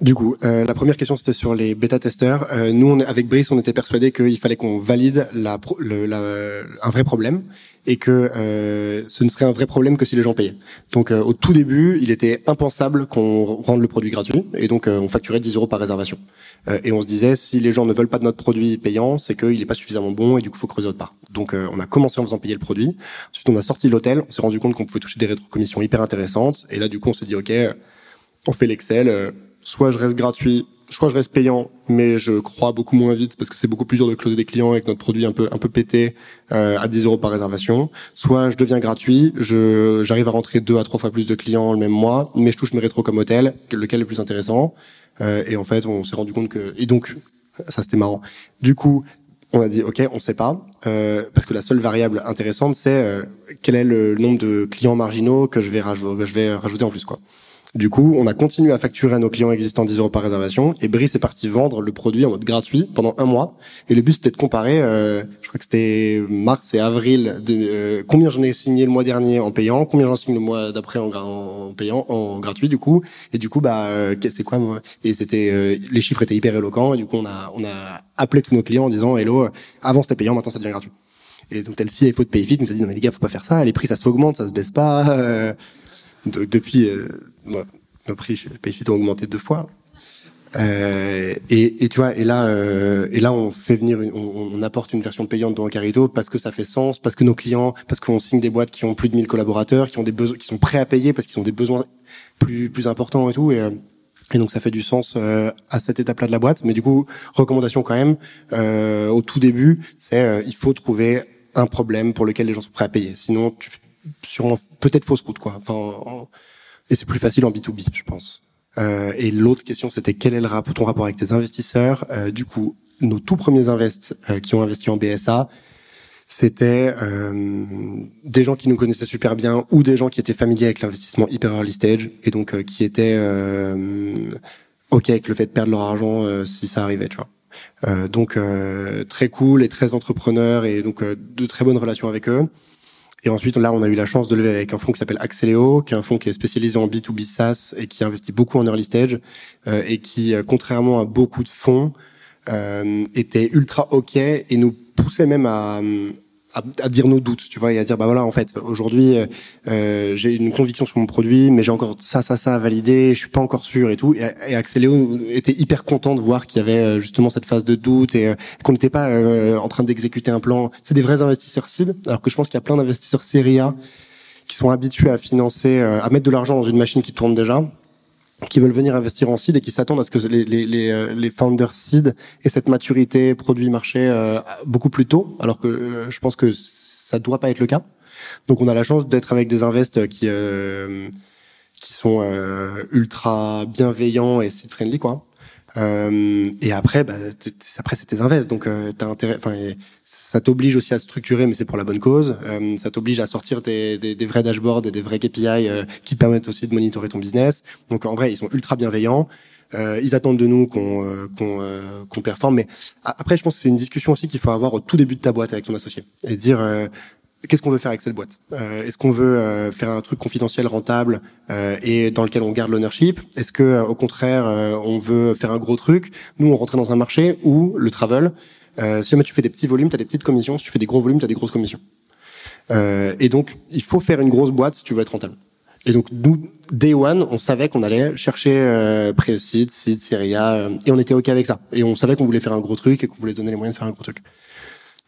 Du coup, euh, la première question c'était sur les bêta-testeurs. Euh, nous, on, avec Brice, on était persuadés qu'il fallait qu'on valide la, la, un vrai problème et que euh, ce ne serait un vrai problème que si les gens payaient. Donc, au tout début, il était impensable qu'on rende le produit gratuit et donc on facturait 10 euros par réservation. et on se disait, si les gens ne veulent pas de notre produit payant, c'est qu'il n'est pas suffisamment bon et du coup, faut creuser autre part. Donc, on a commencé en faisant payer le produit. Ensuite, on a sorti l'hôtel. On s'est rendu compte qu'on pouvait toucher des rétrocommissions hyper intéressantes. Et là, du coup, on s'est dit, ok, on fait l'Excel soit je reste gratuit, je crois que je reste payant, mais je crois beaucoup moins vite parce que c'est beaucoup plus dur de closer des clients avec notre produit un peu un peu pété euh, à 10 euros par réservation. Soit je deviens gratuit, je j'arrive à rentrer deux à trois fois plus de clients le même mois, mais je touche mes rétros comme hôtel, lequel est le plus intéressant. Euh, et en fait, on s'est rendu compte que et donc ça c'était marrant. Du coup, on a dit ok, on sait pas euh, parce que la seule variable intéressante c'est euh, quel est le nombre de clients marginaux que je vais que je vais rajouter en plus quoi. Du coup, on a continué à facturer à nos clients existants 10 euros par réservation et Brice est parti vendre le produit en mode gratuit pendant un mois. Et le but c'était de comparer, euh, je crois que c'était mars et avril, euh, combien j'en ai signé le mois dernier en payant, combien j'en signe le mois d'après en, payant, en gratuit du coup. Et du coup, bah, euh, c'est quoi moi? Et c'était, les chiffres étaient hyper éloquents. Et du coup, on a, on a appelé tous nos clients en disant, hello, avant c'était payant, maintenant ça devient gratuit. Et donc tel il faut de payer vite, nous a dit non mais les gars, faut pas faire ça. Les prix ça s'augmente, ça se baisse pas. depuis nos prix PayFit ont augmenté deux fois. Euh, et, tu vois, et là, euh, et là, on fait venir, on, on, apporte une version payante dans Carito parce que ça fait sens, parce que nos clients, parce qu'on signe des boîtes qui ont plus de 1000 collaborateurs, qui ont des besoins, qui sont prêts à payer parce qu'ils ont des besoins plus plus importants et tout. Et, euh, donc ça fait du sens euh, à cette étape-là de la boîte. Mais du coup, recommandation quand même euh, au tout début, c'est il faut trouver un problème pour lequel les gens sont prêts à payer. Sinon, tu fais sur peut-être fausse route quoi. Enfin, et c'est plus facile en B2B, je pense. Euh, et l'autre question, c'était quel est le rapport, ton rapport avec tes investisseurs? Euh, Du coup, nos tout premiers invests euh, qui ont investi en BSA, c'était euh, des gens qui nous connaissaient super bien ou des gens qui étaient familiers avec l'investissement hyper early stage et donc euh, qui étaient euh, ok avec le fait de perdre leur argent si ça arrivait, tu vois. donc très cool et très entrepreneurs et donc de très bonnes relations avec eux. Et ensuite, là, on a eu la chance de lever avec un fonds qui s'appelle Axeleo, qui est un fonds qui est spécialisé en B2B SaaS et qui investit beaucoup en early stage euh, et qui, euh, contrairement à beaucoup de fonds, euh, était ultra OK et nous poussait même à, à, à, dire nos doutes, tu vois, et à dire bah voilà en fait aujourd'hui euh, euh, j'ai une conviction sur mon produit, mais j'ai encore ça ça ça à valider, je suis pas encore sûr et tout. Et, et Axeléo était hyper content de voir qu'il y avait euh, justement cette phase de doute et euh, qu'on n'était pas en train d'exécuter un plan. C'est des vrais investisseurs seed, alors que je pense qu'il y a plein d'investisseurs série qui sont habitués à financer, à mettre de l'argent dans une machine qui tourne déjà qui veulent venir investir en seed et qui s'attendent à ce que les, les, les, euh, les founders seed aient cette maturité produit-marché euh, beaucoup plus tôt, alors que euh, je pense que ça doit pas être le cas. Donc on a la chance d'être avec des invests qui qui sont ultra bienveillants et seed friendly quoi. Euh, et après, bah, après c'est tes invests, donc euh, t'as intérêt. Enfin, ça t'oblige aussi à structurer, mais c'est pour la bonne cause. Euh, ça t'oblige à sortir des, vrais dashboards et des vrais KPI qui te permettent aussi de monitorer ton business. Donc en vrai, ils sont ultra bienveillants. Ils attendent de nous qu'on qu'on qu'on performe. Mais après, je pense que c'est une discussion aussi qu'il faut avoir au tout début de ta boîte avec ton associé et dire qu'est-ce qu'on veut faire avec cette boîte? Euh, Est-ce qu'on veut euh, faire un truc confidentiel, rentable euh, et dans lequel on garde l'ownership? Est-ce que au contraire on veut faire un gros truc? Nous, on rentrait dans un marché où le travel, si jamais tu fais des petits volumes, tu as des petites commissions. Si tu fais des gros volumes, tu as des grosses commissions. et donc, il faut faire une grosse boîte si tu veux être rentable. Et donc, nous, day one, on savait qu'on allait chercher euh, Précide, Seed, Syria, et on était OK avec ça. Et on savait qu'on voulait faire un gros truc et qu'on voulait donner les moyens de faire un gros truc.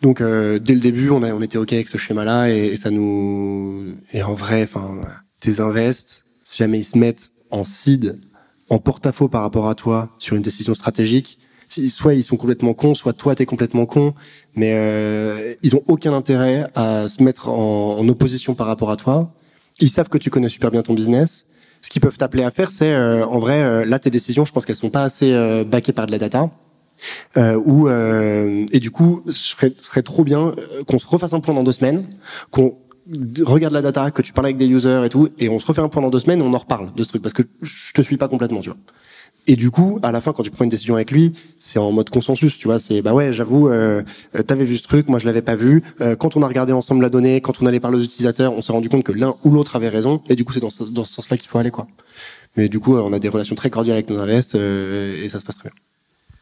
Donc euh, dès le début, on, a, on était ok avec ce schéma-là et, ça nous et en vrai, enfin, tes invests, si jamais ils se mettent en seed, en porte-à-faux par rapport à toi sur une décision stratégique, soit ils sont complètement cons, soit toi t'es complètement con, mais euh, ils ont aucun intérêt à se mettre en, en, opposition par rapport à toi. Ils savent que tu connais super bien ton business. Ce qu'ils peuvent t'appeler à faire, c'est euh, en vrai, euh, là tes décisions, je pense qu'elles sont pas assez euh, backées par de la data euh, où euh, et du coup, ce serait, serait trop bien euh, qu'on se refasse un point dans deux semaines, qu'on regarde la data, que tu parles avec des users et tout, et on se refait un point dans deux semaines et on en reparle de ce truc parce que je te suis pas complètement, tu vois. Et du coup, à la fin, quand tu prends une décision avec lui, c'est en mode consensus, tu vois. C'est bah ouais, j'avoue, euh, euh t'avais vu ce truc, moi je l'avais pas vu. Euh, quand on a regardé ensemble la donnée, quand on allait parler aux utilisateurs, on s'est rendu compte que l'un ou l'autre avait raison. Et du coup, c'est dans ce, dans ce sens-là qu'il faut aller, quoi. Mais du coup, on a des relations très cordiales avec nos invests et ça se passe très bien.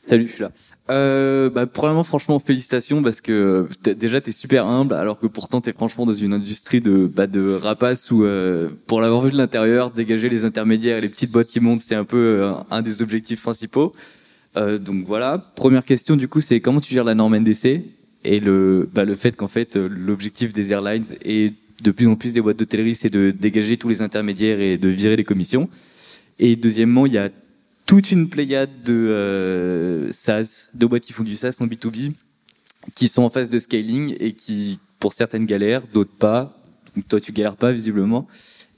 Salut, je suis là. Euh, bah, premièrement, franchement, félicitations parce que es, déjà t'es super humble, alors que pourtant t'es franchement dans une industrie de bah, de rapace où, euh, pour l'avoir vu de l'intérieur, dégager les intermédiaires et les petites boîtes qui montent, c'est un peu euh, un des objectifs principaux. Euh, donc voilà. Première question du coup, c'est comment tu gères la norme NDC et le bah, le fait qu'en fait l'objectif des airlines et de plus en plus des boîtes d'hôtellerie, c'est de dégager tous les intermédiaires et de virer les commissions. Et deuxièmement, il y a toute une pléiade de euh, SaaS, de boîtes qui font du SaaS en B2B, qui sont en phase de scaling et qui, pour certaines galèrent, d'autres pas. Toi, tu galères pas visiblement.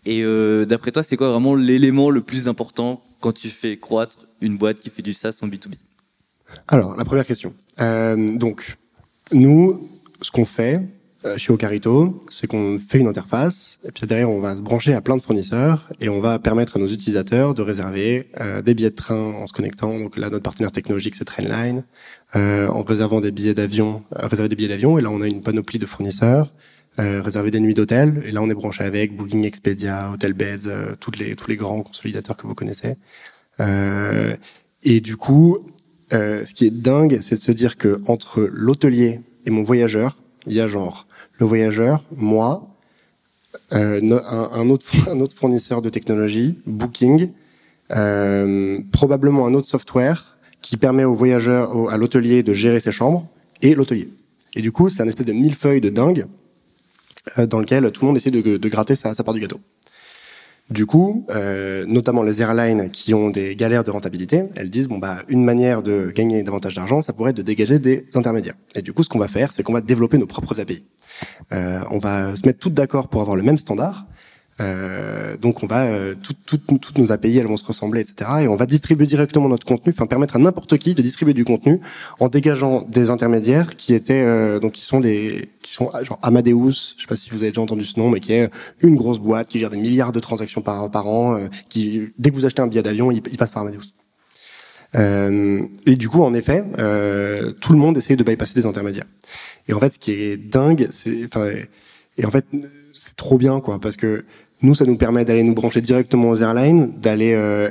Et euh, d'après toi, c'est quoi vraiment l'élément le plus important quand tu fais croître une boîte qui fait du SaaS en B2B Alors, la première question. Euh, donc, nous, ce qu'on fait, chez Ocarito, c'est qu'on fait une interface, et puis derrière on va se brancher à plein de fournisseurs, et on va permettre à nos utilisateurs de réserver euh, des billets de train en se connectant. Donc là, notre partenaire technologique, c'est Trainline, euh, en réservant des billets d'avion, euh, réserver des billets d'avion, et là on a une panoplie de fournisseurs, euh, réserver des nuits d'hôtel, et là on est branché avec Booking, Expedia, Hotelbeds, toutes les, tous les grands consolidateurs que vous connaissez. et du coup, ce qui est dingue, c'est de se dire que entre l'hôtelier et mon voyageur, il y a genre le voyageur, moi, euh, un, autre, un autre fournisseur de technologie, Booking, euh, probablement un autre software qui permet au voyageur, à l'hôtelier de gérer ses chambres et l'hôtelier. Et du coup, c'est un espèce de millefeuille de dingue euh, dans lequel tout le monde essaie de, gratter sa part du gâteau. Du coup, euh, notamment les airlines qui ont des galères de rentabilité, elles disent bon bah une manière de gagner davantage d'argent, ça pourrait être de dégager des intermédiaires. Et du coup, ce qu'on va faire, c'est qu'on va développer nos propres API. Euh, on va se mettre toutes d'accord pour avoir le même standard. Euh, donc on va euh, toutes nos API elles vont se ressembler etc et on va distribuer directement notre contenu enfin permettre à n'importe qui de distribuer du contenu en dégageant des intermédiaires qui étaient euh, donc qui sont des qui sont genre Amadeus je sais pas si vous avez déjà entendu ce nom mais qui est une grosse boîte qui gère des milliards de transactions par par an euh, qui dès que vous achetez un billet d'avion il, il, passe par Amadeus. Et du coup en effet tout le monde essaye de bypasser des intermédiaires. Et en fait, ce qui est dingue, c'est, enfin, et en fait, c'est trop bien, quoi, parce que nous, ça nous permet d'aller nous brancher directement aux airlines, d'aller euh,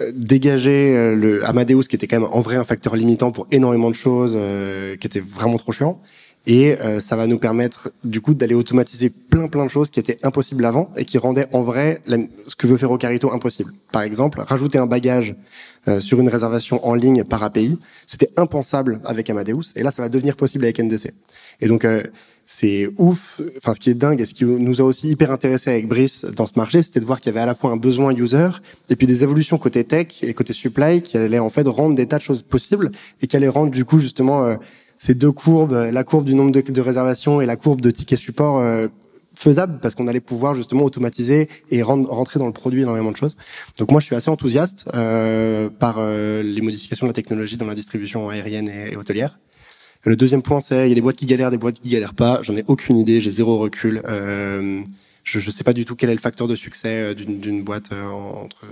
euh dégager euh, le Amadeus, qui était quand même en vrai un facteur limitant pour énormément de choses, euh, qui était vraiment trop chiant. Et euh, ça va nous permettre du coup d'aller automatiser plein plein de choses qui étaient impossibles avant et qui rendaient en vrai ce que veut faire Ocarito impossible. Par exemple, rajouter un bagage euh, sur une réservation en ligne par API, c'était impensable avec Amadeus, et là ça va devenir possible avec NDC. Et donc c'est ouf. Enfin, ce qui est dingue et ce qui nous a aussi hyper intéressé avec Brice dans ce marché, c'était de voir qu'il y avait à la fois un besoin user et puis des évolutions côté tech et côté supply qui allaient en fait rendre des tas de choses possibles et qui allaient rendre du coup justement euh, ces deux courbes, la courbe du nombre de, réservations et la courbe de tickets support faisable parce qu'on allait pouvoir justement automatiser et rentrer dans le produit énormément de choses. Donc moi, je suis assez enthousiaste euh, par euh, les modifications de la technologie dans la distribution aérienne et, hôtelière. Le deuxième point, c'est il y a des boîtes qui galèrent, des boîtes qui galèrent pas. J'en ai aucune idée, j'ai zéro recul. Euh, je ne sais pas du tout quel est le facteur de succès d'une boîte entre,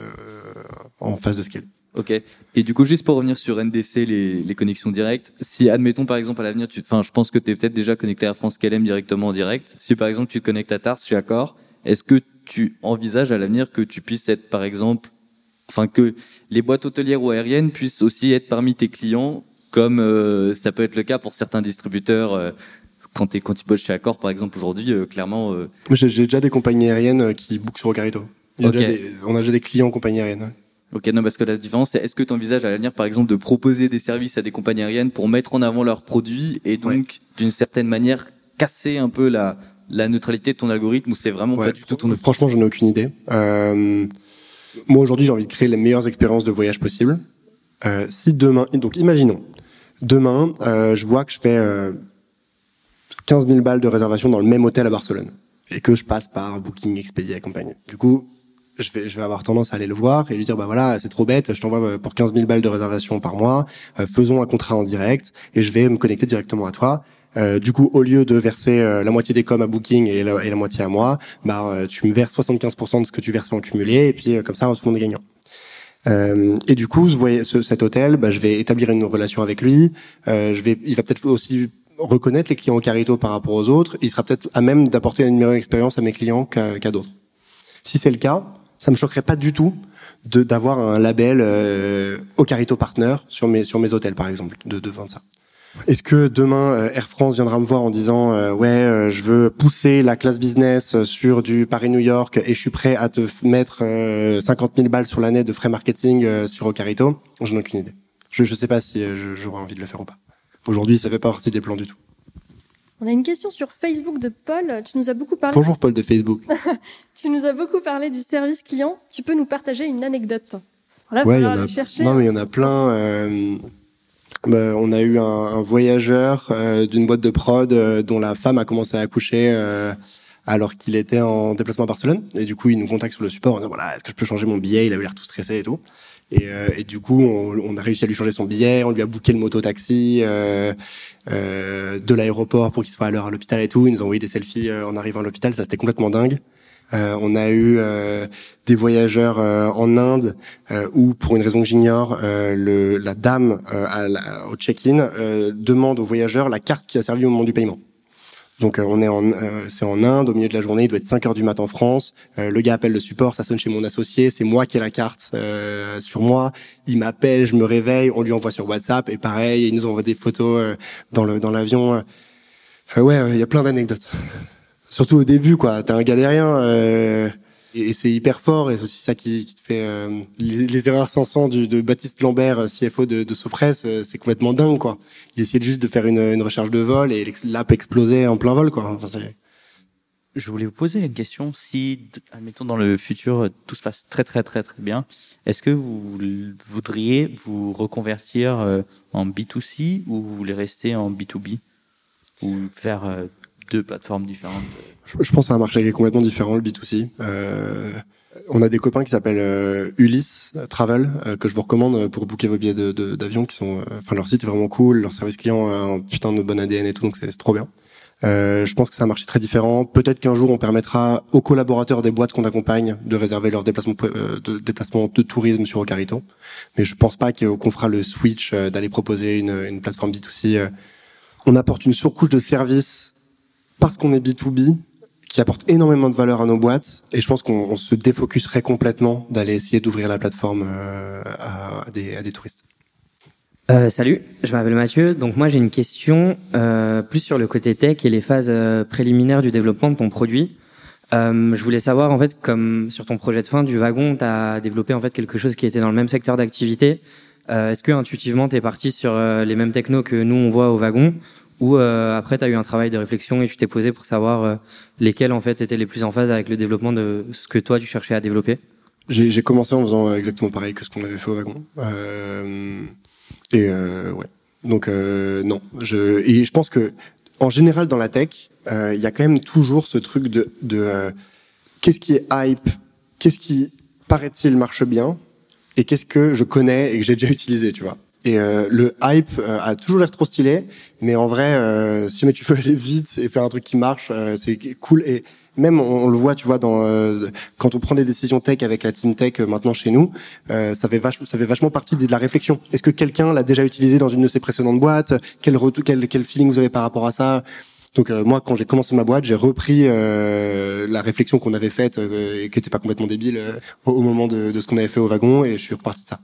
en phase de scale. Ok. Et du coup, juste pour revenir sur NDC, les, connexions directes, si admettons par exemple à l'avenir, je pense que tu es peut-être déjà connecté à France KLM directement en direct. Si par exemple tu te connectes à Tars chez Accor, est-ce que tu envisages à l'avenir que tu puisses être par exemple, enfin que les boîtes hôtelières ou aériennes puissent aussi être parmi tes clients, comme euh, ça peut être le cas pour certains distributeurs. Euh, quand, es, quand tu bosses chez Accor, par exemple, aujourd'hui, euh, clairement. J'ai déjà des compagnies aériennes qui bookent sur Ocarito. on a déjà des clients en compagnie aérienne. Ok, non, parce que la différence, c'est est-ce que tu envisages à l'avenir, par exemple, de proposer des services à des compagnies aériennes pour mettre en avant leurs produits et donc, d'une certaine manière, casser un peu la, la neutralité de ton algorithme ou c'est vraiment pas du tout ton Franchement, j'en ai aucune idée. Euh, moi, aujourd'hui, j'ai envie de créer les meilleures expériences de voyage possibles. Euh, si demain, donc imaginons, demain, euh, je vois que je fais euh, 15 000 balles de réservation dans le même hôtel à Barcelone et que je passe par Booking, Expedia et compagnie. Du coup, je vais, je vais avoir tendance à aller le voir et lui dire bah voilà c'est trop bête je t'envoie euh, pour 15 000 balles de réservation par mois euh, faisons un contrat en direct et je vais me connecter directement à toi euh, du coup au lieu de verser euh, la moitié des coms à Booking et la, moitié à moi bah tu me verses 75% de ce que tu verses en cumulé et puis comme ça tout le monde est gagnant et du coup ce, ce, cet hôtel bah, je vais établir une relation avec lui. Je vais il va peut-être aussi reconnaître les clients au Carito par rapport aux autres. Il sera peut-être à même d'apporter une meilleure expérience à mes clients qu'à d'autres. Si c'est le cas ça me choquerait pas du tout d'avoir un label euh, Ocarito Partner sur mes sur mes hôtels par exemple de de vendre ça. Est-ce que demain euh, Air France viendra me voir en disant euh, ouais euh, je veux pousser la classe business sur du Paris New York et je suis prêt à te mettre 50 000 balles sur l'année de frais marketing sur Ocarito Je n'ai aucune idée. Je ne sais pas si j'aurais envie de le faire ou pas. Aujourd'hui ça fait pas partie des plans du tout. On a une question sur Facebook de Paul. Tu nous as beaucoup parlé. Bonjour Paul de Facebook. tu nous as beaucoup parlé du service client. Tu peux nous partager une anecdote Ouais, il y en a. Chercher, non, mais il y en a plein. Euh... On a eu un, un voyageur euh, d'une boîte de prod euh, dont la femme a commencé à accoucher alors qu'il était en déplacement à Barcelone. Et du coup, il nous contacte sur le support. On dit voilà, est-ce que je peux changer mon billet? Il a eu l'air tout stressé et tout. Et, euh, et, du coup, on, on, a réussi à lui changer son billet, on lui a booké le moto-taxi euh, euh, de l'aéroport pour qu'il soit à l'heure à l'hôpital et tout. Ils nous ont envoyé des selfies en arrivant à l'hôpital, ça c'était complètement dingue. Euh, on a eu euh, des voyageurs en Inde où, pour une raison que j'ignore, la dame au check-in demande aux voyageurs la carte qui a servi au moment du paiement. Donc euh, on est en, euh, c'est en Inde, au milieu de la journée, il doit être 5 heures du matin en France. Euh, le gars appelle le support, ça sonne chez mon associé, c'est moi qui ai la carte sur moi. Il m'appelle, je me réveille, on lui envoie sur WhatsApp et pareil, il nous envoie des photos dans le dans l'avion. ouais, il y a plein d'anecdotes. Surtout au début, quoi. T'es un galérien et, c'est hyper fort et c'est aussi ça qui, qui te fait euh, les, erreurs 500 du, de Baptiste Lambert euh, CFO de, de Sopress euh, c'est complètement dingue quoi. Il essayait juste de faire une, une recherche de vol et l'app explosait en plein vol quoi. Enfin, je voulais vous poser une question. Si admettons dans le futur tout se passe très très très très bien est-ce que vous voudriez vous reconvertir en B2C ou vous voulez rester en B2B ou faire deux plateformes différentes. Je, je, pense à un marché qui est complètement différent, le B2C. Euh, on a des copains qui s'appellent euh, Ulysse Travel euh, que je vous recommande pour booker vos billets d'avion de, qui sont enfin leur site est vraiment cool leur service client a un putain de bon ADN et tout donc c'est trop bien. Euh, je pense que c'est un marché très différent. Peut-être qu'un jour on permettra aux collaborateurs des boîtes qu'on accompagne de réserver leurs déplacements de de tourisme sur Ocarito mais je pense pas qu'on fera le switch d'aller proposer une, une plateforme B2C on apporte une surcouche de services parce qu'on est B2B qui apporte énormément de valeur à nos boîtes et je pense qu'on se défocuserait complètement d'aller essayer d'ouvrir la plateforme euh, à, des, touristes. Euh, salut, je m'appelle Mathieu. Donc moi j'ai une question euh, plus sur le côté tech et les phases euh, préliminaires du développement de ton produit. Euh, je voulais savoir en fait comme sur ton projet de fin du wagon, tu as développé en fait quelque chose qui était dans le même secteur d'activité. Est-ce que intuitivement tu es parti sur les mêmes technos que nous on voit au wagon? Ou euh, après tu as eu un travail de réflexion et tu t'es posé pour savoir euh, lesquels en fait étaient les plus en phase avec le développement de ce que toi tu cherchais à développer? J'ai commencé en faisant exactement pareil que ce qu'on avait fait au wagon. Euh, et euh, ouais. Donc non, je et je pense que en général dans la tech, euh, il y a quand même toujours ce truc de, de euh, qu'est-ce qui est hype, qu'est-ce qui paraît-il marche bien, et qu'est-ce que je connais et que j'ai déjà utilisé, tu vois. Et euh, le hype euh, a toujours l'air trop stylé, mais en vrai, euh, si mais tu veux aller vite et faire un truc qui marche, c'est cool. Et même on, le voit, tu vois, dans quand on prend des décisions tech avec la team tech maintenant chez nous, ça fait vachement, ça fait vachement partie de la réflexion. Est-ce que quelqu'un l'a déjà utilisé dans une de ses précédentes boîtes? Quel quel, quel feeling vous avez par rapport à ça? Donc moi, quand j'ai commencé ma boîte, j'ai repris euh, la réflexion qu'on avait faite euh, et qui était pas complètement débile au, moment de, de ce qu'on avait fait au wagon, et je suis reparti de ça.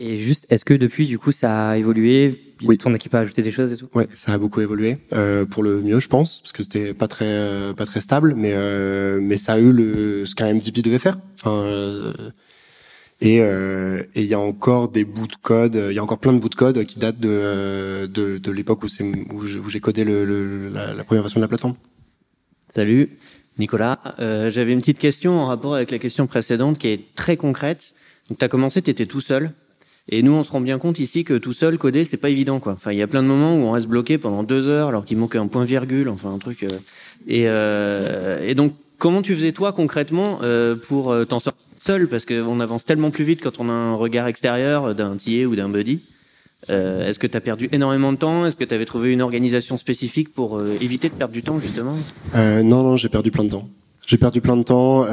Et juste, est-ce que depuis, du coup, ça a évolué? Oui. Ton équipe a ajouté des choses et tout? Ouais, ça a beaucoup évolué euh, pour le mieux, je pense, parce que c'était pas très euh, pas très stable, mais euh, mais ça a eu le ce qu'un MVP devait faire. Enfin, euh, et il y a encore des bouts de code, il y a encore plein de bouts de code qui datent de de, de l'époque où c'est où j'ai codé le, le la, première version de la plateforme. Salut, Nicolas. J'avais une petite question en rapport avec la question précédente qui est très concrète. Donc, tu commencé, tu étais tout seul. Et nous, on se rend bien compte ici que tout seul coder, c'est pas évident, quoi. Enfin, il y a plein de moments où on reste bloqué pendant deux heures alors qu'il manque un point virgule, enfin un truc. Euh, et, euh, et donc, comment tu faisais toi concrètement euh, pour t'en sortir seul? Parce qu'on avance tellement plus vite quand on a un regard extérieur d'un TA ou d'un buddy. Est-ce que tu as perdu énormément de temps? Est-ce que tu avais trouvé une organisation spécifique pour éviter de perdre du temps justement? Non, non, j'ai perdu plein de temps. J'ai perdu plein de temps.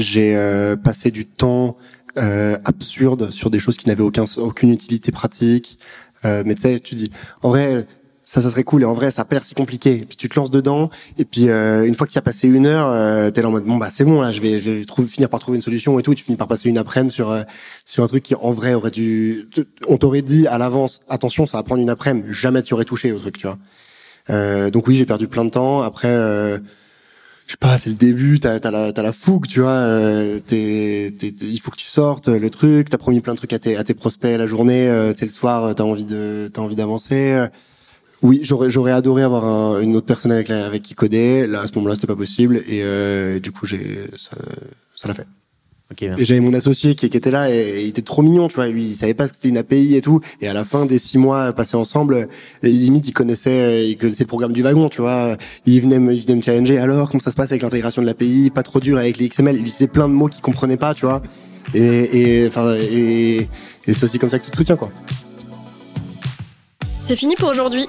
j'ai passé du temps euh, absurde sur des choses qui n'avaient aucun, aucune utilité pratique. Euh, mais tu sais, tu dis, en vrai, ça, ça serait cool. Et en vrai, ça a pas l'air si compliqué. Puis tu te lances dedans. Et puis euh, une fois qu'il a passé une heure, euh, t'es là en mode bon bah c'est bon là, je vais, je vais finir par trouver une solution et tout. Et tu finis par passer une après-midi sur euh, sur un truc qui en vrai aurait dû. On t'aurait dit à l'avance, attention, ça va prendre une après-midi. Jamais tu aurais touché au truc, tu vois. Euh, donc oui, j'ai perdu plein de temps. Après je sais pas, c'est le début, t'as as la, as la fougue, tu vois. Euh, il faut que tu sortes le truc. T'as promis plein de trucs à tes, à tes prospects la journée. Euh, c'est le soir, t'as envie de, t'as envie d'avancer. Oui, j'aurais, j'aurais adoré avoir un, une autre personne avec, avec qui coder. Là, à ce moment-là, c'était pas possible. Et euh, du coup, j'ai, ça, ça l'a fait et j'avais mon associé qui, qui, était là et, il était trop mignon, tu vois. Lui, il savait pas ce que c'était une API et tout. Et à la fin des six mois passés ensemble, limite, il connaissait, il connaissait le programme du wagon, tu vois. Il venait me, il venait me challenger. Alors, comment ça se passe avec l'intégration de l'API Pas trop dur avec les XML. Il utilisait plein de mots qu'il comprenait pas, tu vois. Et, et, enfin, et, et c'est aussi comme ça que tu te soutiens, quoi. C'est fini pour aujourd'hui.